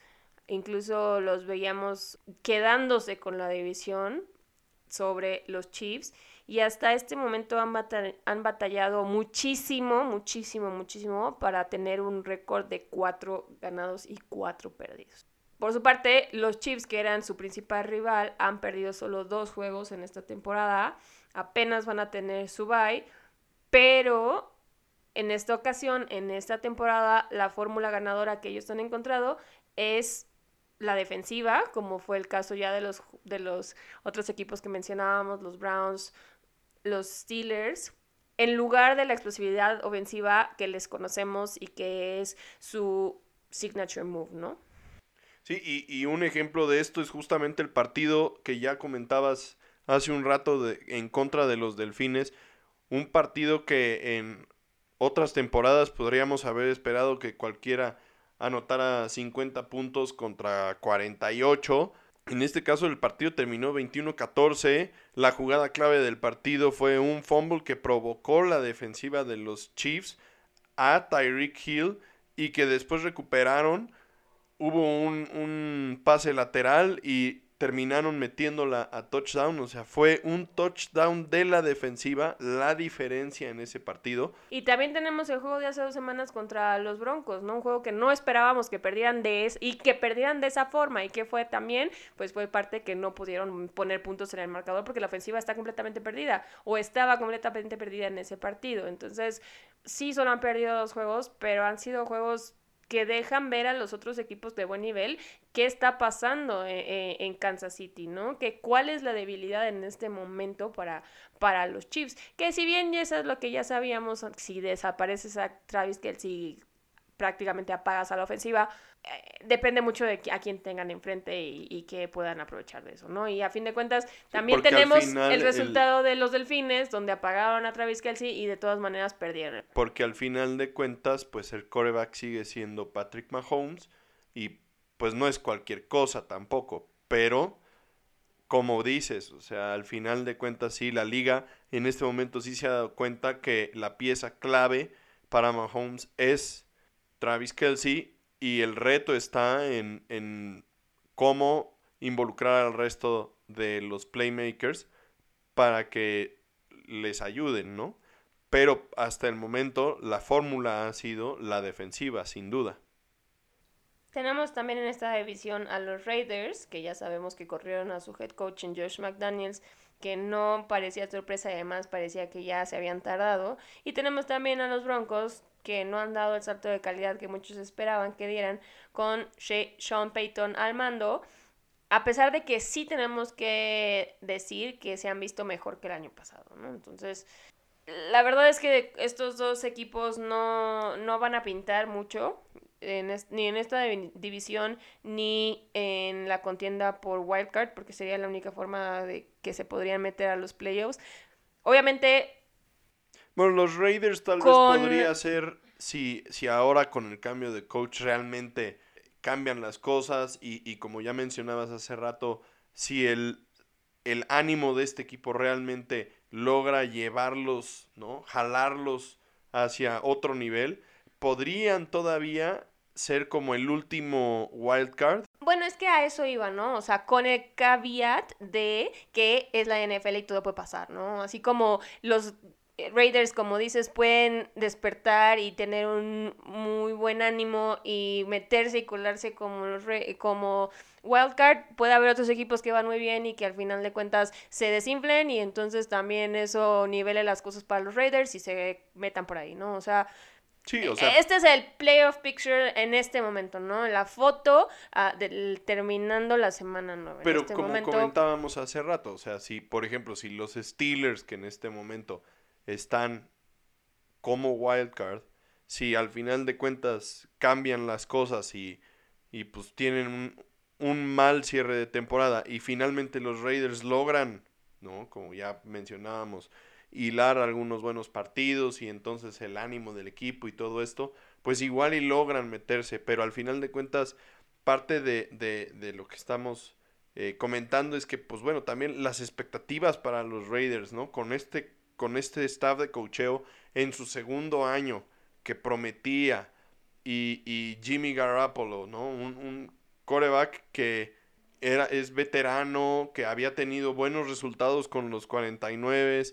Incluso los veíamos quedándose con la división sobre los Chiefs. Y hasta este momento han, han batallado muchísimo, muchísimo, muchísimo para tener un récord de cuatro ganados y cuatro perdidos. Por su parte, los Chiefs, que eran su principal rival, han perdido solo dos juegos en esta temporada apenas van a tener su bye, pero en esta ocasión, en esta temporada, la fórmula ganadora que ellos han encontrado es la defensiva, como fue el caso ya de los, de los otros equipos que mencionábamos, los Browns, los Steelers, en lugar de la explosividad ofensiva que les conocemos y que es su signature move, ¿no? Sí, y, y, un ejemplo de esto es justamente el partido que ya comentabas hace un rato de, en contra de los Delfines. Un partido que en otras temporadas podríamos haber esperado que cualquiera anotara 50 puntos contra 48. En este caso el partido terminó 21-14. La jugada clave del partido fue un fumble que provocó la defensiva de los Chiefs a Tyreek Hill y que después recuperaron. Hubo un, un pase lateral y terminaron metiéndola a touchdown, o sea, fue un touchdown de la defensiva la diferencia en ese partido. Y también tenemos el juego de hace dos semanas contra los Broncos, ¿no? Un juego que no esperábamos que perdieran de es y que perdieran de esa forma y que fue también, pues fue parte que no pudieron poner puntos en el marcador porque la ofensiva está completamente perdida o estaba completamente perdida en ese partido. Entonces, sí solo han perdido dos juegos, pero han sido juegos que dejan ver a los otros equipos de buen nivel qué está pasando eh, eh, en, Kansas City, ¿no? Que cuál es la debilidad en este momento para, para los Chiefs. Que si bien eso es lo que ya sabíamos, si desapareces a Travis Kelsey prácticamente apagas a la ofensiva, eh, depende mucho de a quién tengan enfrente y, y, que puedan aprovechar de eso, ¿no? Y a fin de cuentas, también tenemos el resultado de los Delfines, donde apagaron a Travis Kelsey y de todas maneras perdieron. Porque al final de cuentas, pues el coreback sigue siendo Patrick Mahomes y pues no es cualquier cosa tampoco, pero como dices, o sea, al final de cuentas sí, la liga en este momento sí se ha dado cuenta que la pieza clave para Mahomes es Travis Kelsey y el reto está en, en cómo involucrar al resto de los playmakers para que les ayuden, ¿no? Pero hasta el momento la fórmula ha sido la defensiva, sin duda. Tenemos también en esta división a los Raiders, que ya sabemos que corrieron a su head coach en Josh McDaniels, que no parecía sorpresa y además parecía que ya se habían tardado. Y tenemos también a los Broncos, que no han dado el salto de calidad que muchos esperaban que dieran con Sean Payton al mando, a pesar de que sí tenemos que decir que se han visto mejor que el año pasado, ¿no? Entonces, la verdad es que estos dos equipos no, no van a pintar mucho, ni en esta división, ni en la contienda por wildcard, porque sería la única forma de que se podrían meter a los playoffs. Obviamente, bueno, los Raiders tal vez podría ser si, si ahora con el cambio de coach realmente cambian las cosas y, y como ya mencionabas hace rato, si el, el ánimo de este equipo realmente logra llevarlos, ¿no? Jalarlos hacia otro nivel, podrían todavía ser como el último wild card. Bueno, es que a eso iba, ¿no? O sea, con el caveat de que es la NFL y todo puede pasar, ¿no? Así como los Raiders, como dices, pueden despertar y tener un muy buen ánimo y meterse y colarse como los como wildcard. Puede haber otros equipos que van muy bien y que al final de cuentas se desinflen y entonces también eso nivele las cosas para los Raiders y se metan por ahí, ¿no? O sea, Sí, o sea, este es el playoff picture en este momento, ¿no? La foto ah, del, terminando la semana 9. Pero este como comentábamos hace rato, o sea, si, por ejemplo, si los Steelers que en este momento están como wildcard, si al final de cuentas cambian las cosas y, y pues tienen un, mal cierre de temporada y finalmente los Raiders logran, ¿no? Como ya mencionábamos, hilar algunos buenos partidos y entonces el ánimo del equipo y todo esto, pues igual y logran meterse, pero al final de cuentas parte de, de, de lo que estamos eh, comentando es que pues bueno, también las expectativas para los Raiders, ¿no? Con este con este staff de cocheo en su segundo año que prometía y, y Jimmy Garoppolo, ¿no? Un, un coreback que era, es veterano, que había tenido buenos resultados con los 49,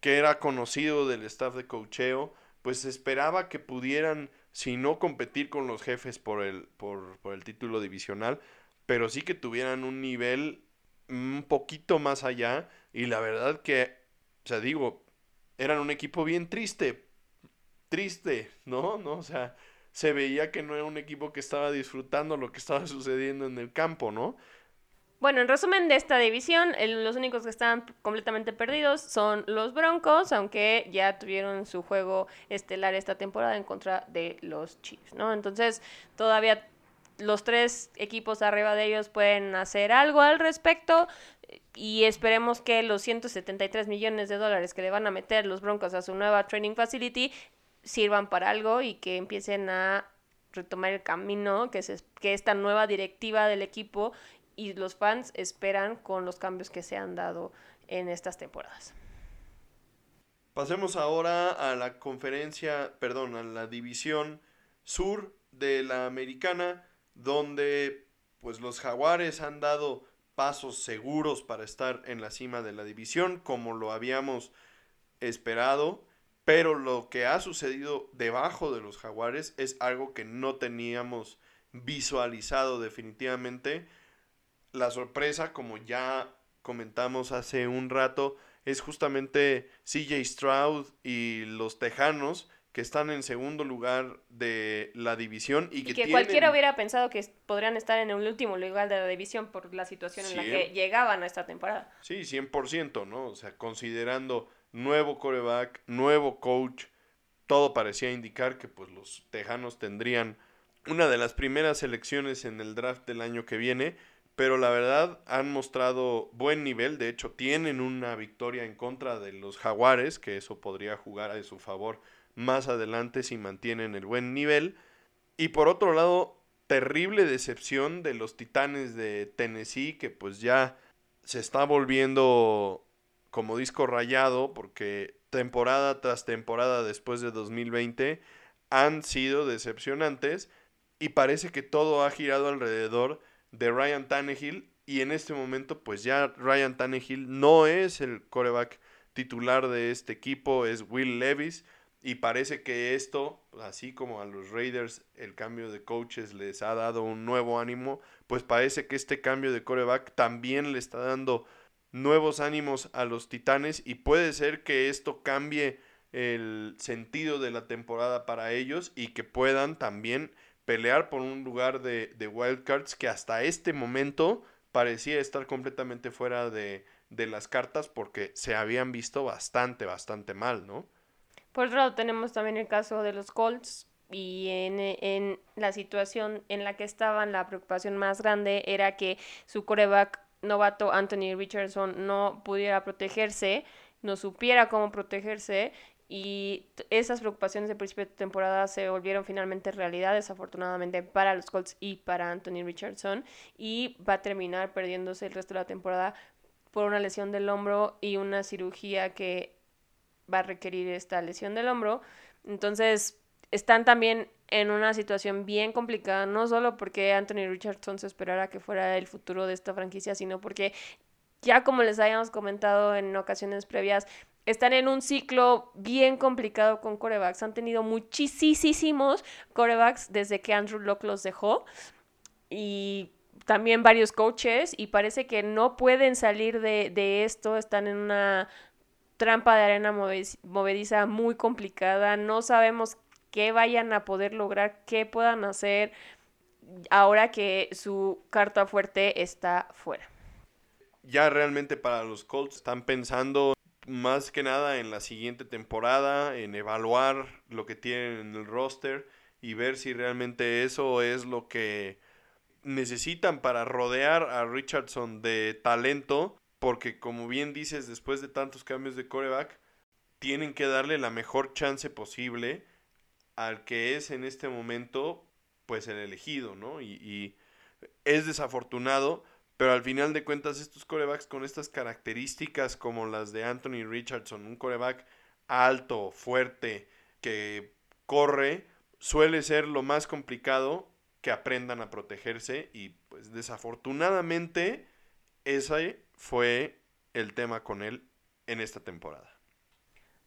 que era conocido del staff de cocheo, pues esperaba que pudieran, si no competir con los jefes por el, por, por el título divisional, pero sí que tuvieran un nivel un poquito más allá. Y la verdad que, o sea, digo, eran un equipo bien triste. Triste, ¿no? ¿no? O sea, se veía que no era un equipo que estaba disfrutando lo que estaba sucediendo en el campo, ¿no? Bueno, en resumen de esta división, los únicos que están completamente perdidos son los Broncos, aunque ya tuvieron su juego estelar esta temporada en contra de los Chiefs, ¿no? Entonces, todavía los tres equipos arriba de ellos pueden hacer algo al respecto y esperemos que los 173 millones de dólares que le van a meter los Broncos a su nueva training facility sirvan para algo y que empiecen a retomar el camino que, que esta nueva directiva del equipo y los fans esperan con los cambios que se han dado en estas temporadas. Pasemos ahora a la conferencia, perdón, a la división sur de la americana, donde pues los jaguares han dado pasos seguros para estar en la cima de la división, como lo habíamos esperado, pero lo que ha sucedido debajo de los jaguares es algo que no teníamos visualizado definitivamente. La sorpresa, como ya comentamos hace un rato, es justamente CJ Stroud y los Tejanos, que están en segundo lugar de la división y que, que cualquiera hubiera pensado que podrían estar en el último lugar de la división por la situación en la que llegaban a esta temporada. Sí, 100%, ¿no? O sea, considerando nuevo coreback, nuevo coach, todo parecía indicar que pues los Tejanos tendrían una de las primeras selecciones en el draft del año que viene, pero la verdad han mostrado buen nivel, de hecho tienen una victoria en contra de los Jaguares, que eso podría jugar a su favor más adelante si mantienen el buen nivel. Y por otro lado, terrible decepción de los Titanes de Tennessee, que pues ya se está volviendo como disco rayado, porque temporada tras temporada después de 2020 han sido decepcionantes. Y parece que todo ha girado alrededor de Ryan Tannehill. Y en este momento pues ya Ryan Tannehill no es el coreback titular de este equipo, es Will Levis y parece que esto, así como a los Raiders el cambio de coaches les ha dado un nuevo ánimo, pues parece que este cambio de coreback también le está dando nuevos ánimos a los Titanes y puede ser que esto cambie el sentido de la temporada para ellos y que puedan también pelear por un lugar de, de wildcards que hasta este momento parecía estar completamente fuera de, de las cartas porque se habían visto bastante, bastante mal, ¿no? Por otro lado, tenemos también el caso de los Colts y en, en la situación en la que estaban, la preocupación más grande era que su coreback novato Anthony Richardson no pudiera protegerse, no supiera cómo protegerse y esas preocupaciones de principio de temporada se volvieron finalmente realidad, desafortunadamente para los Colts y para Anthony Richardson, y va a terminar perdiéndose el resto de la temporada por una lesión del hombro y una cirugía que va a requerir esta lesión del hombro. Entonces, están también en una situación bien complicada, no solo porque Anthony Richardson se esperara que fuera el futuro de esta franquicia, sino porque ya como les habíamos comentado en ocasiones previas, están en un ciclo bien complicado con corebacks. Han tenido muchísimos corebacks desde que Andrew Locke los dejó. Y también varios coaches. Y parece que no pueden salir de, de esto. Están en una trampa de arena movediza muy complicada, no sabemos qué vayan a poder lograr, qué puedan hacer ahora que su carta fuerte está fuera. Ya realmente para los Colts están pensando más que nada en la siguiente temporada, en evaluar lo que tienen en el roster y ver si realmente eso es lo que necesitan para rodear a Richardson de talento porque como bien dices, después de tantos cambios de coreback, tienen que darle la mejor chance posible al que es en este momento pues el elegido, ¿no? Y, es desafortunado, pero al final de cuentas estos corebacks con estas características como las de Anthony Richardson, un coreback alto, fuerte, que corre, suele ser lo más complicado que aprendan a protegerse y pues desafortunadamente ese fue el tema con él en esta temporada.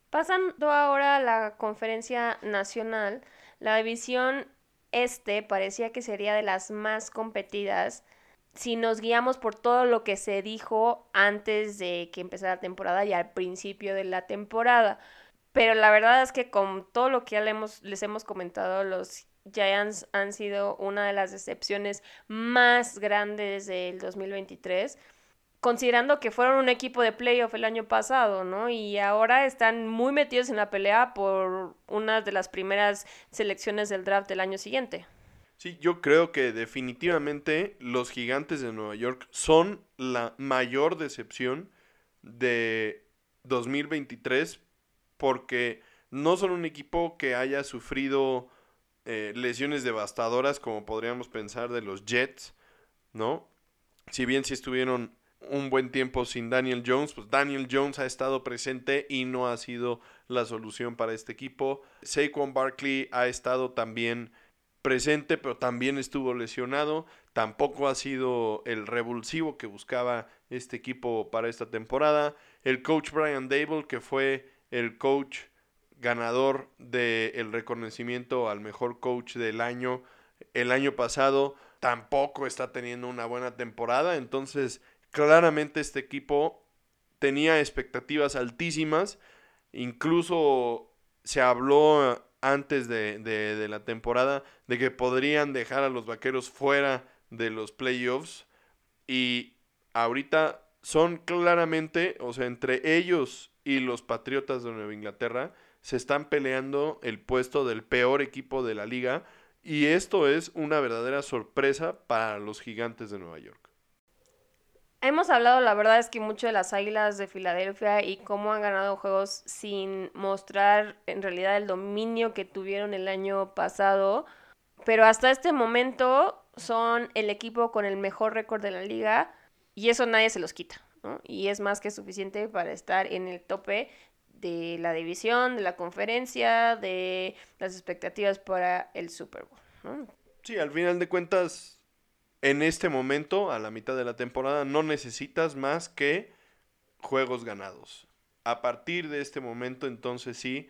Pasando ahora a la conferencia nacional, la división este parecía que sería de las más competidas si nos guiamos por todo lo que se dijo antes de que empezara la temporada y al principio de la temporada. Pero la verdad es que con todo lo que ya les hemos comentado, los Giants han sido una de las decepciones más grandes del 2023 considerando que fueron un equipo de playoff el año pasado, ¿no? Y ahora están muy metidos en la pelea por una de las primeras selecciones del draft del año siguiente. Sí, yo creo que definitivamente los gigantes de Nueva York son la mayor decepción de 2023 porque no son un equipo que haya sufrido eh, lesiones devastadoras como podríamos pensar de los Jets, ¿no? Si bien si estuvieron un buen tiempo sin Daniel Jones, pues Daniel Jones ha estado presente y no ha sido la solución para este equipo. Saquon Barkley ha estado también presente, pero también estuvo lesionado. Tampoco ha sido el revulsivo que buscaba este equipo para esta temporada. El coach Brian Dable, que fue el coach ganador del reconocimiento al mejor coach del año el año pasado, tampoco está teniendo una buena temporada. Entonces, claramente este equipo tenía expectativas altísimas. Incluso se habló antes de, de, la temporada de que podrían dejar a los vaqueros fuera de los playoffs. Y ahorita son claramente, o sea, entre ellos y los Patriotas de Nueva Inglaterra, se están peleando el puesto del peor equipo de la liga. Y esto es una verdadera sorpresa para los gigantes de Nueva York. Hemos hablado, la verdad es que mucho de las Águilas de Filadelfia y cómo han ganado juegos sin mostrar en realidad el dominio que tuvieron el año pasado. Pero hasta este momento son el equipo con el mejor récord de la liga y eso nadie se los quita. Y es más que suficiente para estar en el tope de la división, de la conferencia, de las expectativas para el Super Bowl. Sí, al final de cuentas en este momento, a la mitad de la temporada, no necesitas más que juegos ganados. A partir de este momento, entonces sí,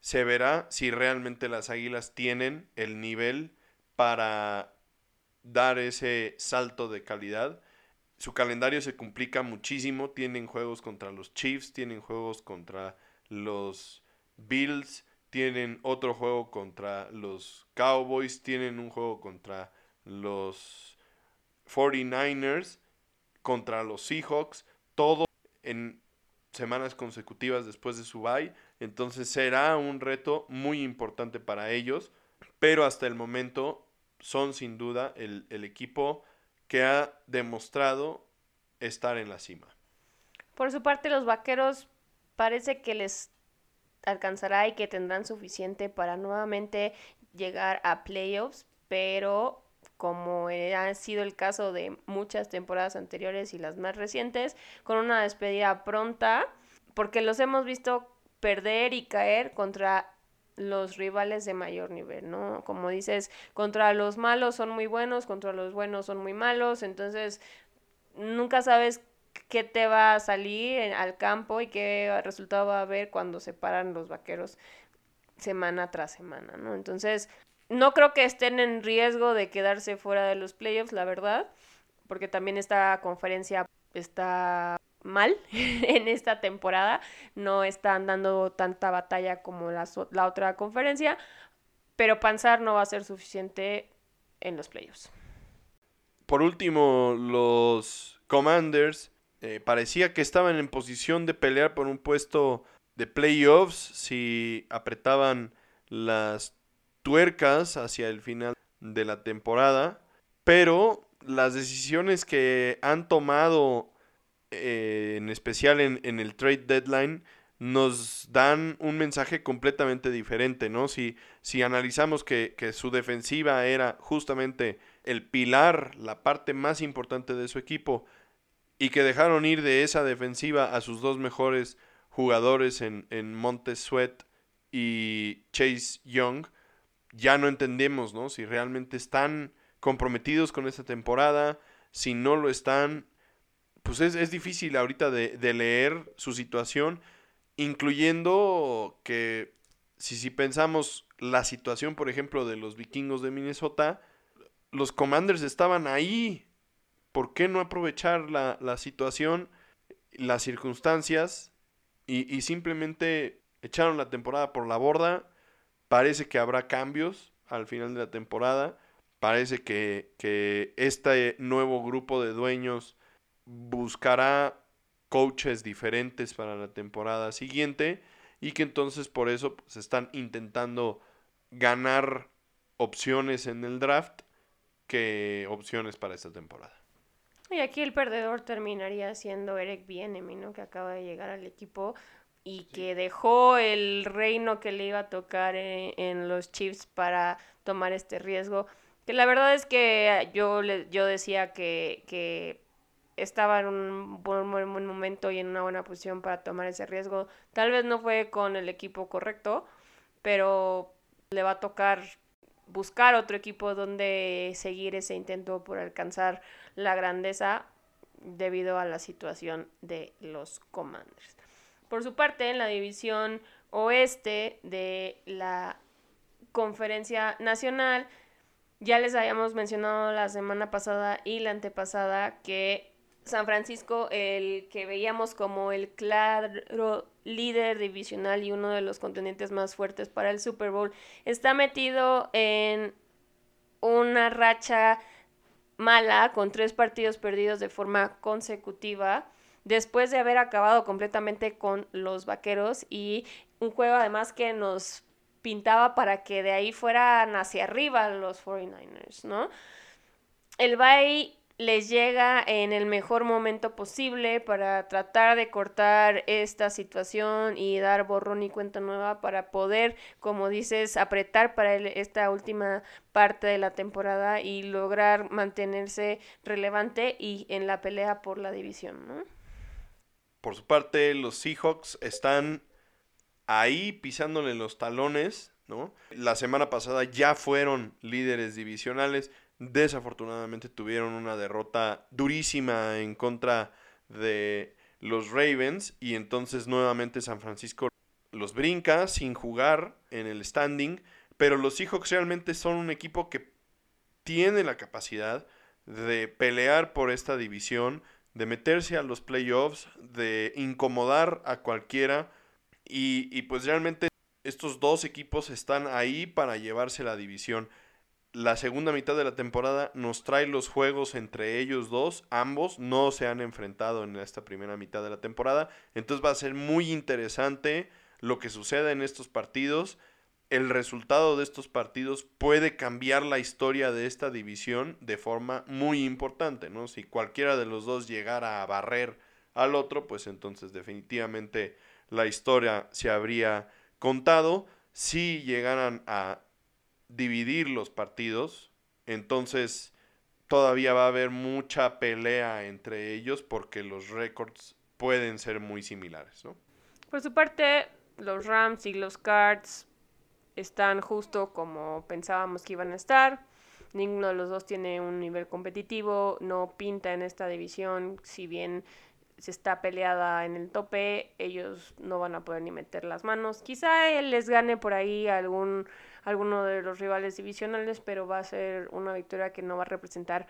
se verá si realmente las Águilas tienen el nivel para dar ese salto de calidad. Su calendario se complica muchísimo. Tienen juegos contra los Chiefs, tienen juegos contra los Bills, tienen otro juego contra los Cowboys, tienen un juego contra los 49ers contra los Seahawks, todo en semanas consecutivas después de su bye. Entonces será un reto muy importante para ellos, pero hasta el momento son sin duda el, el equipo que ha demostrado estar en la cima. Por su parte, los vaqueros parece que les alcanzará y que tendrán suficiente para nuevamente llegar a playoffs, pero como ha sido el caso de muchas temporadas anteriores y las más recientes, con una despedida pronta, porque los hemos visto perder y caer contra los rivales de mayor nivel, ¿no? Como dices, contra los malos son muy buenos, contra los buenos son muy malos, entonces nunca sabes qué te va a salir al campo y qué resultado va a haber cuando se paran los vaqueros semana tras semana, ¿no? Entonces, no creo que estén en riesgo de quedarse fuera de los playoffs, la verdad, porque también esta conferencia está mal en esta temporada, no están dando tanta batalla como la, la otra conferencia, pero Panzar no va a ser suficiente en los playoffs. Por último, los Commanders eh, parecía que estaban en posición de pelear por un puesto de playoffs si apretaban las tuercas hacia el final de la temporada, pero las decisiones que han tomado, eh, en especial en, el trade deadline, nos dan un mensaje completamente diferente, ¿no? Si, si analizamos que, que, su defensiva era justamente el pilar, la parte más importante de su equipo, y que dejaron ir de esa defensiva a sus dos mejores jugadores en, en Montes Sweat y Chase Young, ya no entendemos, ¿no? Si realmente están comprometidos con esta temporada, si no lo están, pues es, difícil ahorita de, de, leer su situación, incluyendo que si, si pensamos la situación, por ejemplo, de los vikingos de Minnesota, los commanders estaban ahí. ¿Por qué no aprovechar la, la situación, las circunstancias y, y simplemente echaron la temporada por la borda? Parece que habrá cambios al final de la temporada. Parece que, este nuevo grupo de dueños buscará coaches diferentes para la temporada siguiente y que entonces por eso se pues, están intentando ganar opciones en el draft que opciones para esta temporada. Y aquí el perdedor terminaría siendo Eric Bienemi, ¿no? Que acaba de llegar al equipo y que dejó el reino que le iba a tocar en, los Chiefs para tomar este riesgo. Que la verdad es que yo, le, yo decía que, que estaba en un buen, buen, momento y en una buena posición para tomar ese riesgo. Tal vez no fue con el equipo correcto, pero le va a tocar buscar otro equipo donde seguir ese intento por alcanzar la grandeza debido a la situación de los Commanders. Por su parte, en la división oeste de la conferencia nacional, ya les habíamos mencionado la semana pasada y la antepasada que San Francisco, el que veíamos como el claro líder divisional y uno de los contendientes más fuertes para el Super Bowl, está metido en una racha mala con tres partidos perdidos de forma consecutiva después de haber acabado completamente con los vaqueros y un juego además que nos pintaba para que de ahí fueran hacia arriba los 49ers, ¿no? El Bay les llega en el mejor momento posible para tratar de cortar esta situación y dar borrón y cuenta nueva para poder, como dices, apretar para esta última parte de la temporada y lograr mantenerse relevante y en la pelea por la división, ¿no? Por su parte, los Seahawks están ahí pisándole los talones, ¿no? La semana pasada ya fueron líderes divisionales Desafortunadamente tuvieron una derrota durísima en contra de los Ravens y entonces nuevamente San Francisco los brinca sin jugar en el standing, pero los Seahawks realmente son un equipo que tiene la capacidad de pelear por esta división, de meterse a los playoffs, de incomodar a cualquiera y, y pues realmente estos dos equipos están ahí para llevarse la división la segunda mitad de la temporada nos trae los juegos entre ellos dos. Ambos no se han enfrentado en esta primera mitad de la temporada. Entonces va a ser muy interesante lo que suceda en estos partidos. El resultado de estos partidos puede cambiar la historia de esta división de forma muy importante, ¿no? Si cualquiera de los dos llegara a barrer al otro, pues entonces definitivamente la historia se habría contado. Si llegaran a dividir los partidos, entonces todavía va a haber mucha pelea entre ellos porque los récords pueden ser muy similares, ¿no? Por su parte, los Rams y los Cards están justo como pensábamos que iban a estar. Ninguno de los dos tiene un nivel competitivo, no pinta en esta división, si bien se está peleada en el tope, ellos no van a poder ni meter las manos. Quizá él les gane por ahí algún alguno de los rivales divisionales, pero va a ser una victoria que no va a representar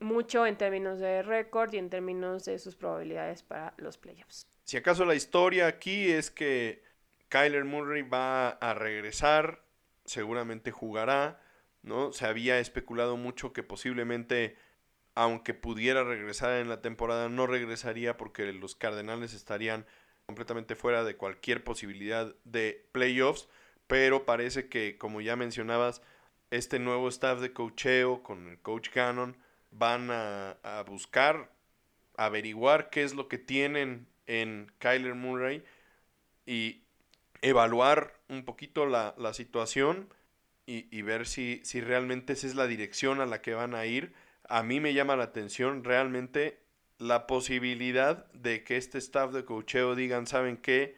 mucho en términos de récord y en términos de sus probabilidades para los playoffs. Si acaso la historia aquí es que Kyler Murray va a regresar, seguramente jugará, ¿no? Se había especulado mucho que posiblemente aunque pudiera regresar en la temporada, no regresaría porque los Cardenales estarían completamente fuera de cualquier posibilidad de playoffs pero parece que, como ya mencionabas, este nuevo staff de cocheo con el coach Cannon van a, buscar, averiguar qué es lo que tienen en Kyler Murray y evaluar un poquito la, situación y, ver si, si realmente esa es la dirección a la que van a ir. A mí me llama la atención realmente la posibilidad de que este staff de cocheo digan, ¿saben qué?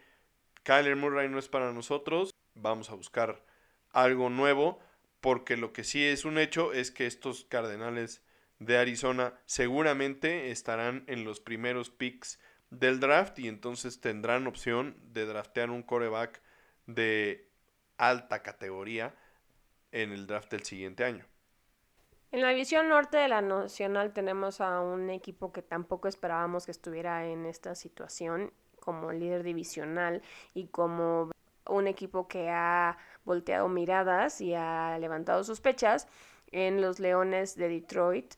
Kyler Murray no es para nosotros, vamos a buscar algo nuevo, porque lo que sí es un hecho es que estos Cardenales de Arizona seguramente estarán en los primeros picks del draft y entonces tendrán opción de draftear un coreback de alta categoría en el draft del siguiente año. En la división norte de la Nacional tenemos a un equipo que tampoco esperábamos que estuviera en esta situación como líder divisional y como un equipo que ha volteado miradas y ha levantado sospechas en los Leones de Detroit,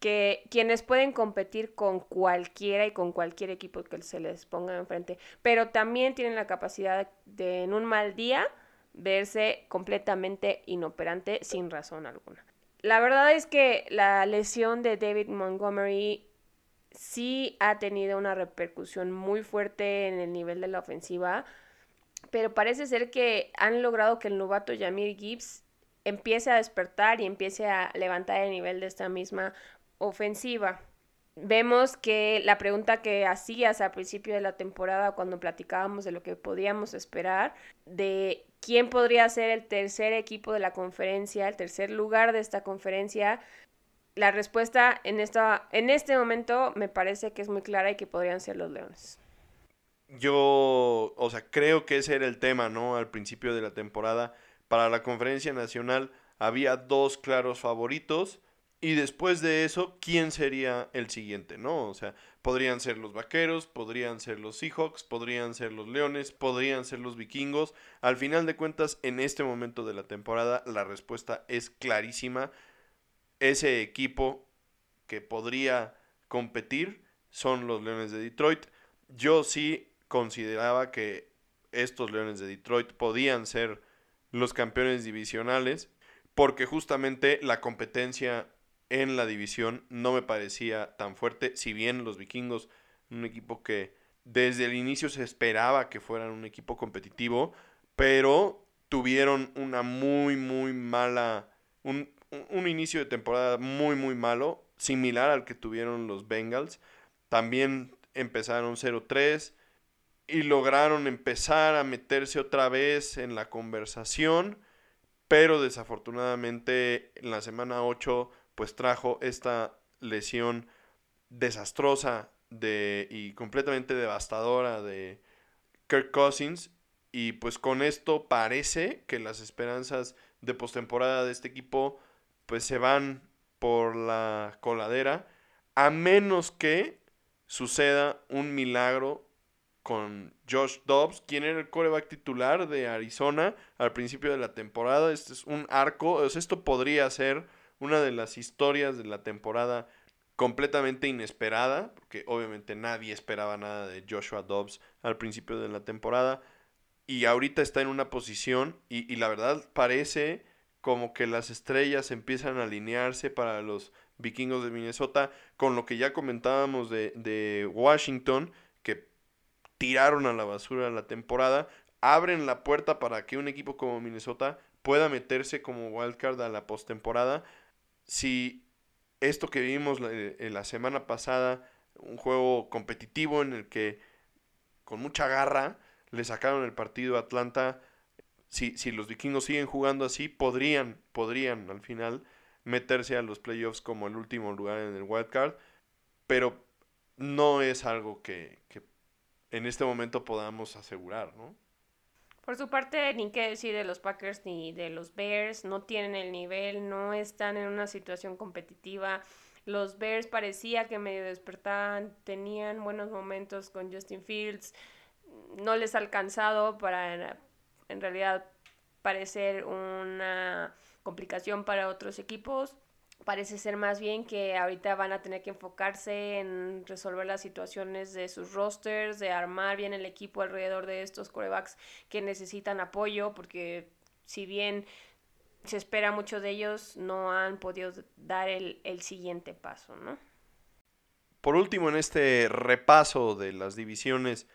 que quienes pueden competir con cualquiera y con cualquier equipo que se les ponga enfrente, pero también tienen la capacidad de en un mal día verse completamente inoperante sin razón alguna. La verdad es que la lesión de David Montgomery sí ha tenido una repercusión muy fuerte en el nivel de la ofensiva, pero parece ser que han logrado que el novato Jamir Gibbs empiece a despertar y empiece a levantar el nivel de esta misma ofensiva. Vemos que la pregunta que hacías al principio de la temporada cuando platicábamos de lo que podíamos esperar, de quién podría ser el tercer equipo de la conferencia, el tercer lugar de esta conferencia, la respuesta en, esta, en este momento me parece que es muy clara y que podrían ser los Leones. Yo, o sea, creo que ese era el tema, ¿no? Al principio de la temporada. Para la conferencia nacional había dos claros favoritos. Y después de eso, ¿quién sería el siguiente, no? O sea, podrían ser los Vaqueros, podrían ser los Seahawks, podrían ser los Leones, podrían ser los Vikingos. Al final de cuentas, en este momento de la temporada, la respuesta es clarísima ese equipo que podría competir son los Leones de Detroit. Yo sí consideraba que estos Leones de Detroit podían ser los campeones divisionales porque justamente la competencia en la división no me parecía tan fuerte, si bien los vikingos, un equipo que desde el inicio se esperaba que fueran un equipo competitivo, pero tuvieron una muy, muy mala, un, un, inicio de temporada muy, muy malo, similar al que tuvieron los Bengals. También empezaron 0-3 y lograron empezar a meterse otra vez en la conversación, pero desafortunadamente en la semana 8 pues trajo esta lesión desastrosa de, y completamente devastadora de Kirk Cousins y pues con esto parece que las esperanzas de postemporada de este equipo pues se van por la coladera, a menos que suceda un milagro con Josh Dobbs, quien era el coreback titular de Arizona al principio de la temporada. Este es un arco, esto podría ser una de las historias de la temporada completamente inesperada, porque obviamente nadie esperaba nada de Joshua Dobbs al principio de la temporada, y ahorita está en una posición, y, y la verdad parece como que las estrellas empiezan a alinearse para los vikingos de Minnesota, con lo que ya comentábamos de, Washington, que tiraron a la basura la temporada, abren la puerta para que un equipo como Minnesota pueda meterse como wildcard a la postemporada. Si esto que vimos la, eh, la semana pasada, un juego competitivo en el que con mucha garra le sacaron el partido a Atlanta, si, si los vikingos siguen jugando así, podrían, podrían al final meterse a los playoffs como el último lugar en el wildcard, pero no es algo que, que en este momento podamos asegurar, ¿no? Por su parte, ni qué decir de los Packers ni de los Bears, no tienen el nivel, no están en una situación competitiva. Los Bears parecía que medio despertaban, tenían buenos momentos con Justin Fields, no les ha alcanzado para, en realidad parecer una complicación para otros equipos. Parece ser más bien que ahorita van a tener que enfocarse en resolver las situaciones de sus rosters, de armar bien el equipo alrededor de estos corebacks que necesitan apoyo, porque si bien se espera mucho de ellos, no han podido dar el, el siguiente paso, ¿no? Por último, en este repaso de las divisiones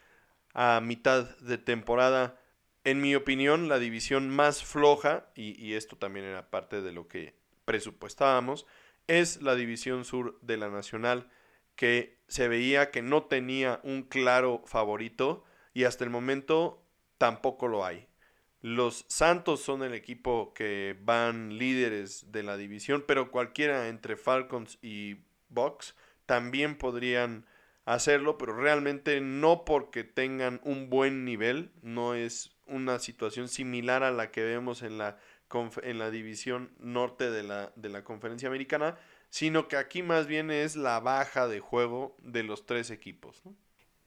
a mitad de temporada, en mi opinión, la división más floja, y, esto también era parte de lo que presupuestábamos, es la división sur de la Nacional, que se veía que no tenía un claro favorito y hasta el momento tampoco lo hay. Los Santos son el equipo que van líderes de la división, pero cualquiera entre Falcons y Bucks también podrían hacerlo, pero realmente no porque tengan un buen nivel, no es una situación similar a la que vemos en la, en la división norte de la, de la conferencia americana, sino que aquí más bien es la baja de juego de los tres equipos.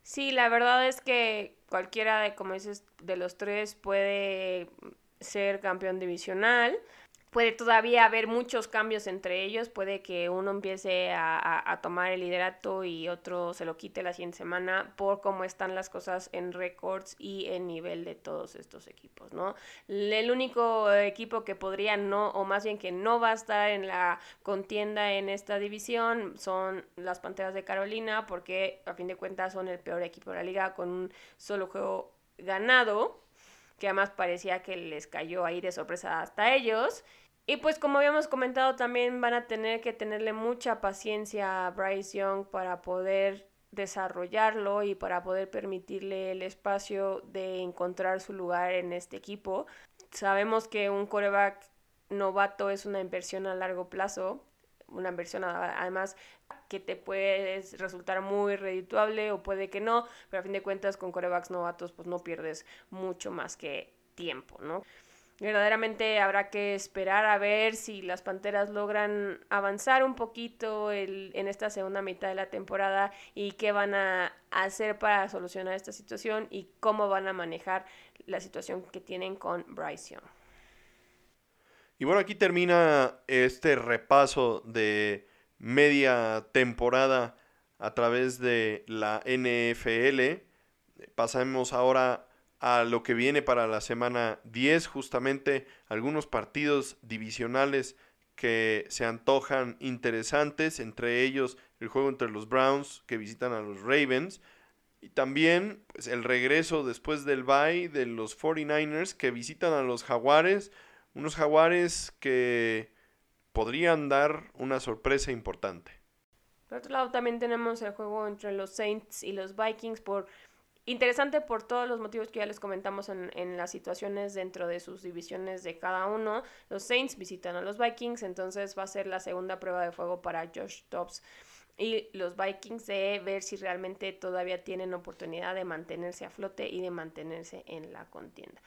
Sí, la verdad es que cualquiera de, como dices, de los tres puede ser campeón divisional. Puede todavía haber muchos cambios entre ellos, puede que uno empiece a, tomar el liderato y otro se lo quite la siguiente semana por cómo están las cosas en récords y en nivel de todos estos equipos, ¿no? El único equipo que podría no, o más bien que no va a estar en la contienda en esta división son las Panteras de Carolina, porque a fin de cuentas son el peor equipo de la liga con un solo juego ganado, que además parecía que les cayó ahí de sorpresa hasta ellos. Y pues como habíamos comentado, también van a tener que tenerle mucha paciencia a Bryce Young para poder desarrollarlo y para poder permitirle el espacio de encontrar su lugar en este equipo. Sabemos que un coreback novato es una inversión a largo plazo, una inversión además que te puede resultar muy redituable o puede que no, pero a fin de cuentas con corebacks novatos pues no pierdes mucho más que tiempo, ¿no? Verdaderamente habrá que esperar a ver si las Panteras logran avanzar un poquito en esta segunda mitad de la temporada y qué van a hacer para solucionar esta situación y cómo van a manejar la situación que tienen con Bryce Young. Y bueno, aquí termina este repaso de media temporada a través de la NFL. Pasamos ahora a lo que viene para la semana 10, justamente algunos partidos divisionales que se antojan interesantes, entre ellos el juego entre los Browns que visitan a los Ravens y también pues, el regreso después del bye de los 49ers que visitan a los Jaguares, unos Jaguares que podrían dar una sorpresa importante. Por otro lado también tenemos el juego entre los Saints y los Vikings por Interesante por todos los motivos que ya les comentamos en, en, las situaciones dentro de sus divisiones de cada uno. Los Saints visitan a los Vikings, entonces va a ser la segunda prueba de fuego para Josh Dobbs y los Vikings de ver si realmente todavía tienen oportunidad de mantenerse a flote y de mantenerse en la contienda.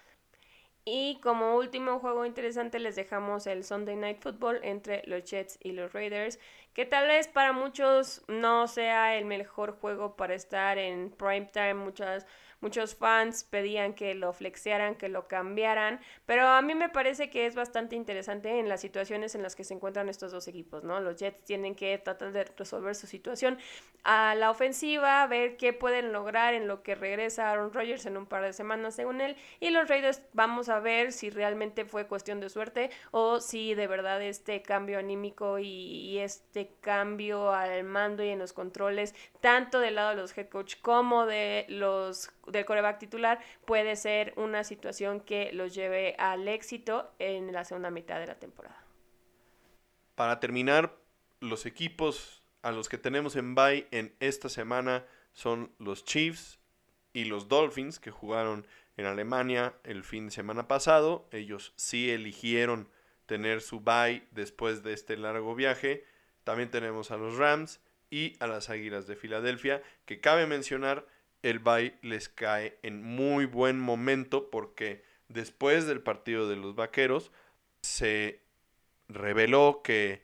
Y como último juego interesante les dejamos el Sunday Night Football entre los Jets y los Raiders, que tal vez para muchos no sea el mejor juego para estar en prime time. Muchas Muchos fans pedían que lo flexearan, que lo cambiaran, pero a mí me parece que es bastante interesante en las situaciones en las que se encuentran estos dos equipos, ¿no? Los Jets tienen que tratar de resolver su situación a la ofensiva, ver qué pueden lograr en lo que regresa Aaron Rodgers en un par de semanas, según él, y los Raiders vamos a ver si realmente fue cuestión de suerte o si de verdad este cambio anímico y, este cambio al mando y en los controles, tanto del lado de los head coach como de los del coreback titular puede ser una situación que los lleve al éxito en la segunda mitad de la temporada. Para terminar, los equipos a los que tenemos en bye en esta semana son los Chiefs y los Dolphins que jugaron en Alemania el fin de semana pasado. Ellos sí eligieron tener su bye después de este largo viaje. También tenemos a los Rams y a las Águilas de Filadelfia, que cabe mencionar el bye les cae en muy buen momento porque después del partido de los Vaqueros se reveló que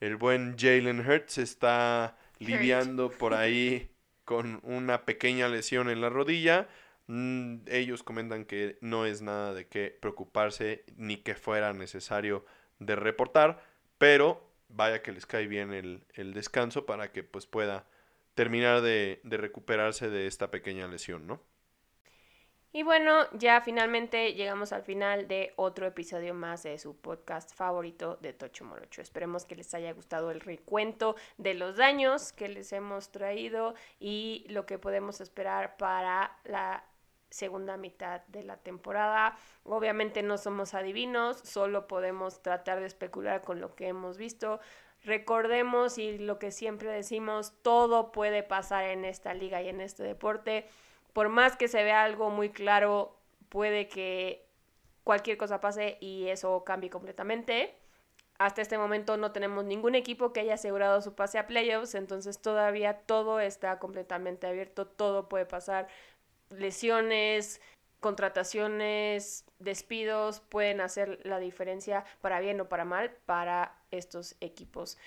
el buen Jalen Hurts está lidiando por ahí con una pequeña lesión en la rodilla. Mm, ellos comentan que no es nada de qué preocuparse ni que fuera necesario de reportar, pero vaya que les cae bien el, el descanso para que pues pueda terminar de, recuperarse de esta pequeña lesión, ¿no? Y bueno, ya finalmente llegamos al final de otro episodio más de su podcast favorito de Tocho Morocho. Esperemos que les haya gustado el recuento de los daños que les hemos traído y lo que podemos esperar para la segunda mitad de la temporada. Obviamente no somos adivinos, solo podemos tratar de especular con lo que hemos visto. Recordemos y lo que siempre decimos, todo puede pasar en esta liga y en este deporte. Por más que se vea algo muy claro, puede que cualquier cosa pase y eso cambie completamente. Hasta este momento no tenemos ningún equipo que haya asegurado su pase a playoffs, entonces todavía todo está completamente abierto, todo puede pasar. Lesiones, contrataciones, despidos pueden hacer la diferencia para bien o para mal para estos equipos.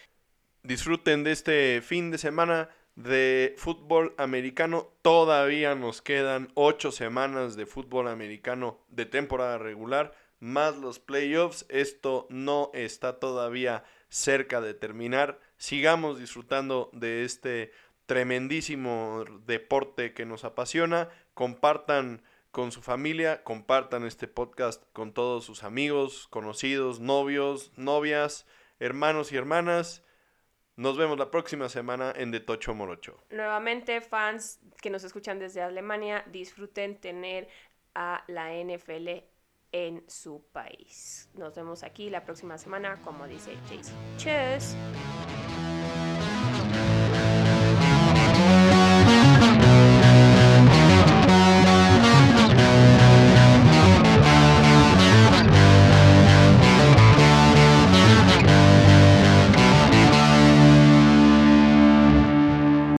Disfruten de este fin de semana de fútbol americano. Todavía nos quedan ocho semanas de fútbol americano de temporada regular. más los playoffs. Esto no está todavía cerca de terminar. Sigamos disfrutando de este tremendísimo deporte que nos apasiona. Compartan con su familia, compartan este podcast con todos sus amigos, conocidos, novios, novias, hermanos y hermanas. Nos vemos la próxima semana en De Tocho Morocho. Nuevamente, fans que nos escuchan desde Alemania, disfruten tener a la NFL en su país. Nos vemos aquí la próxima semana, como dice Jason. Cheers.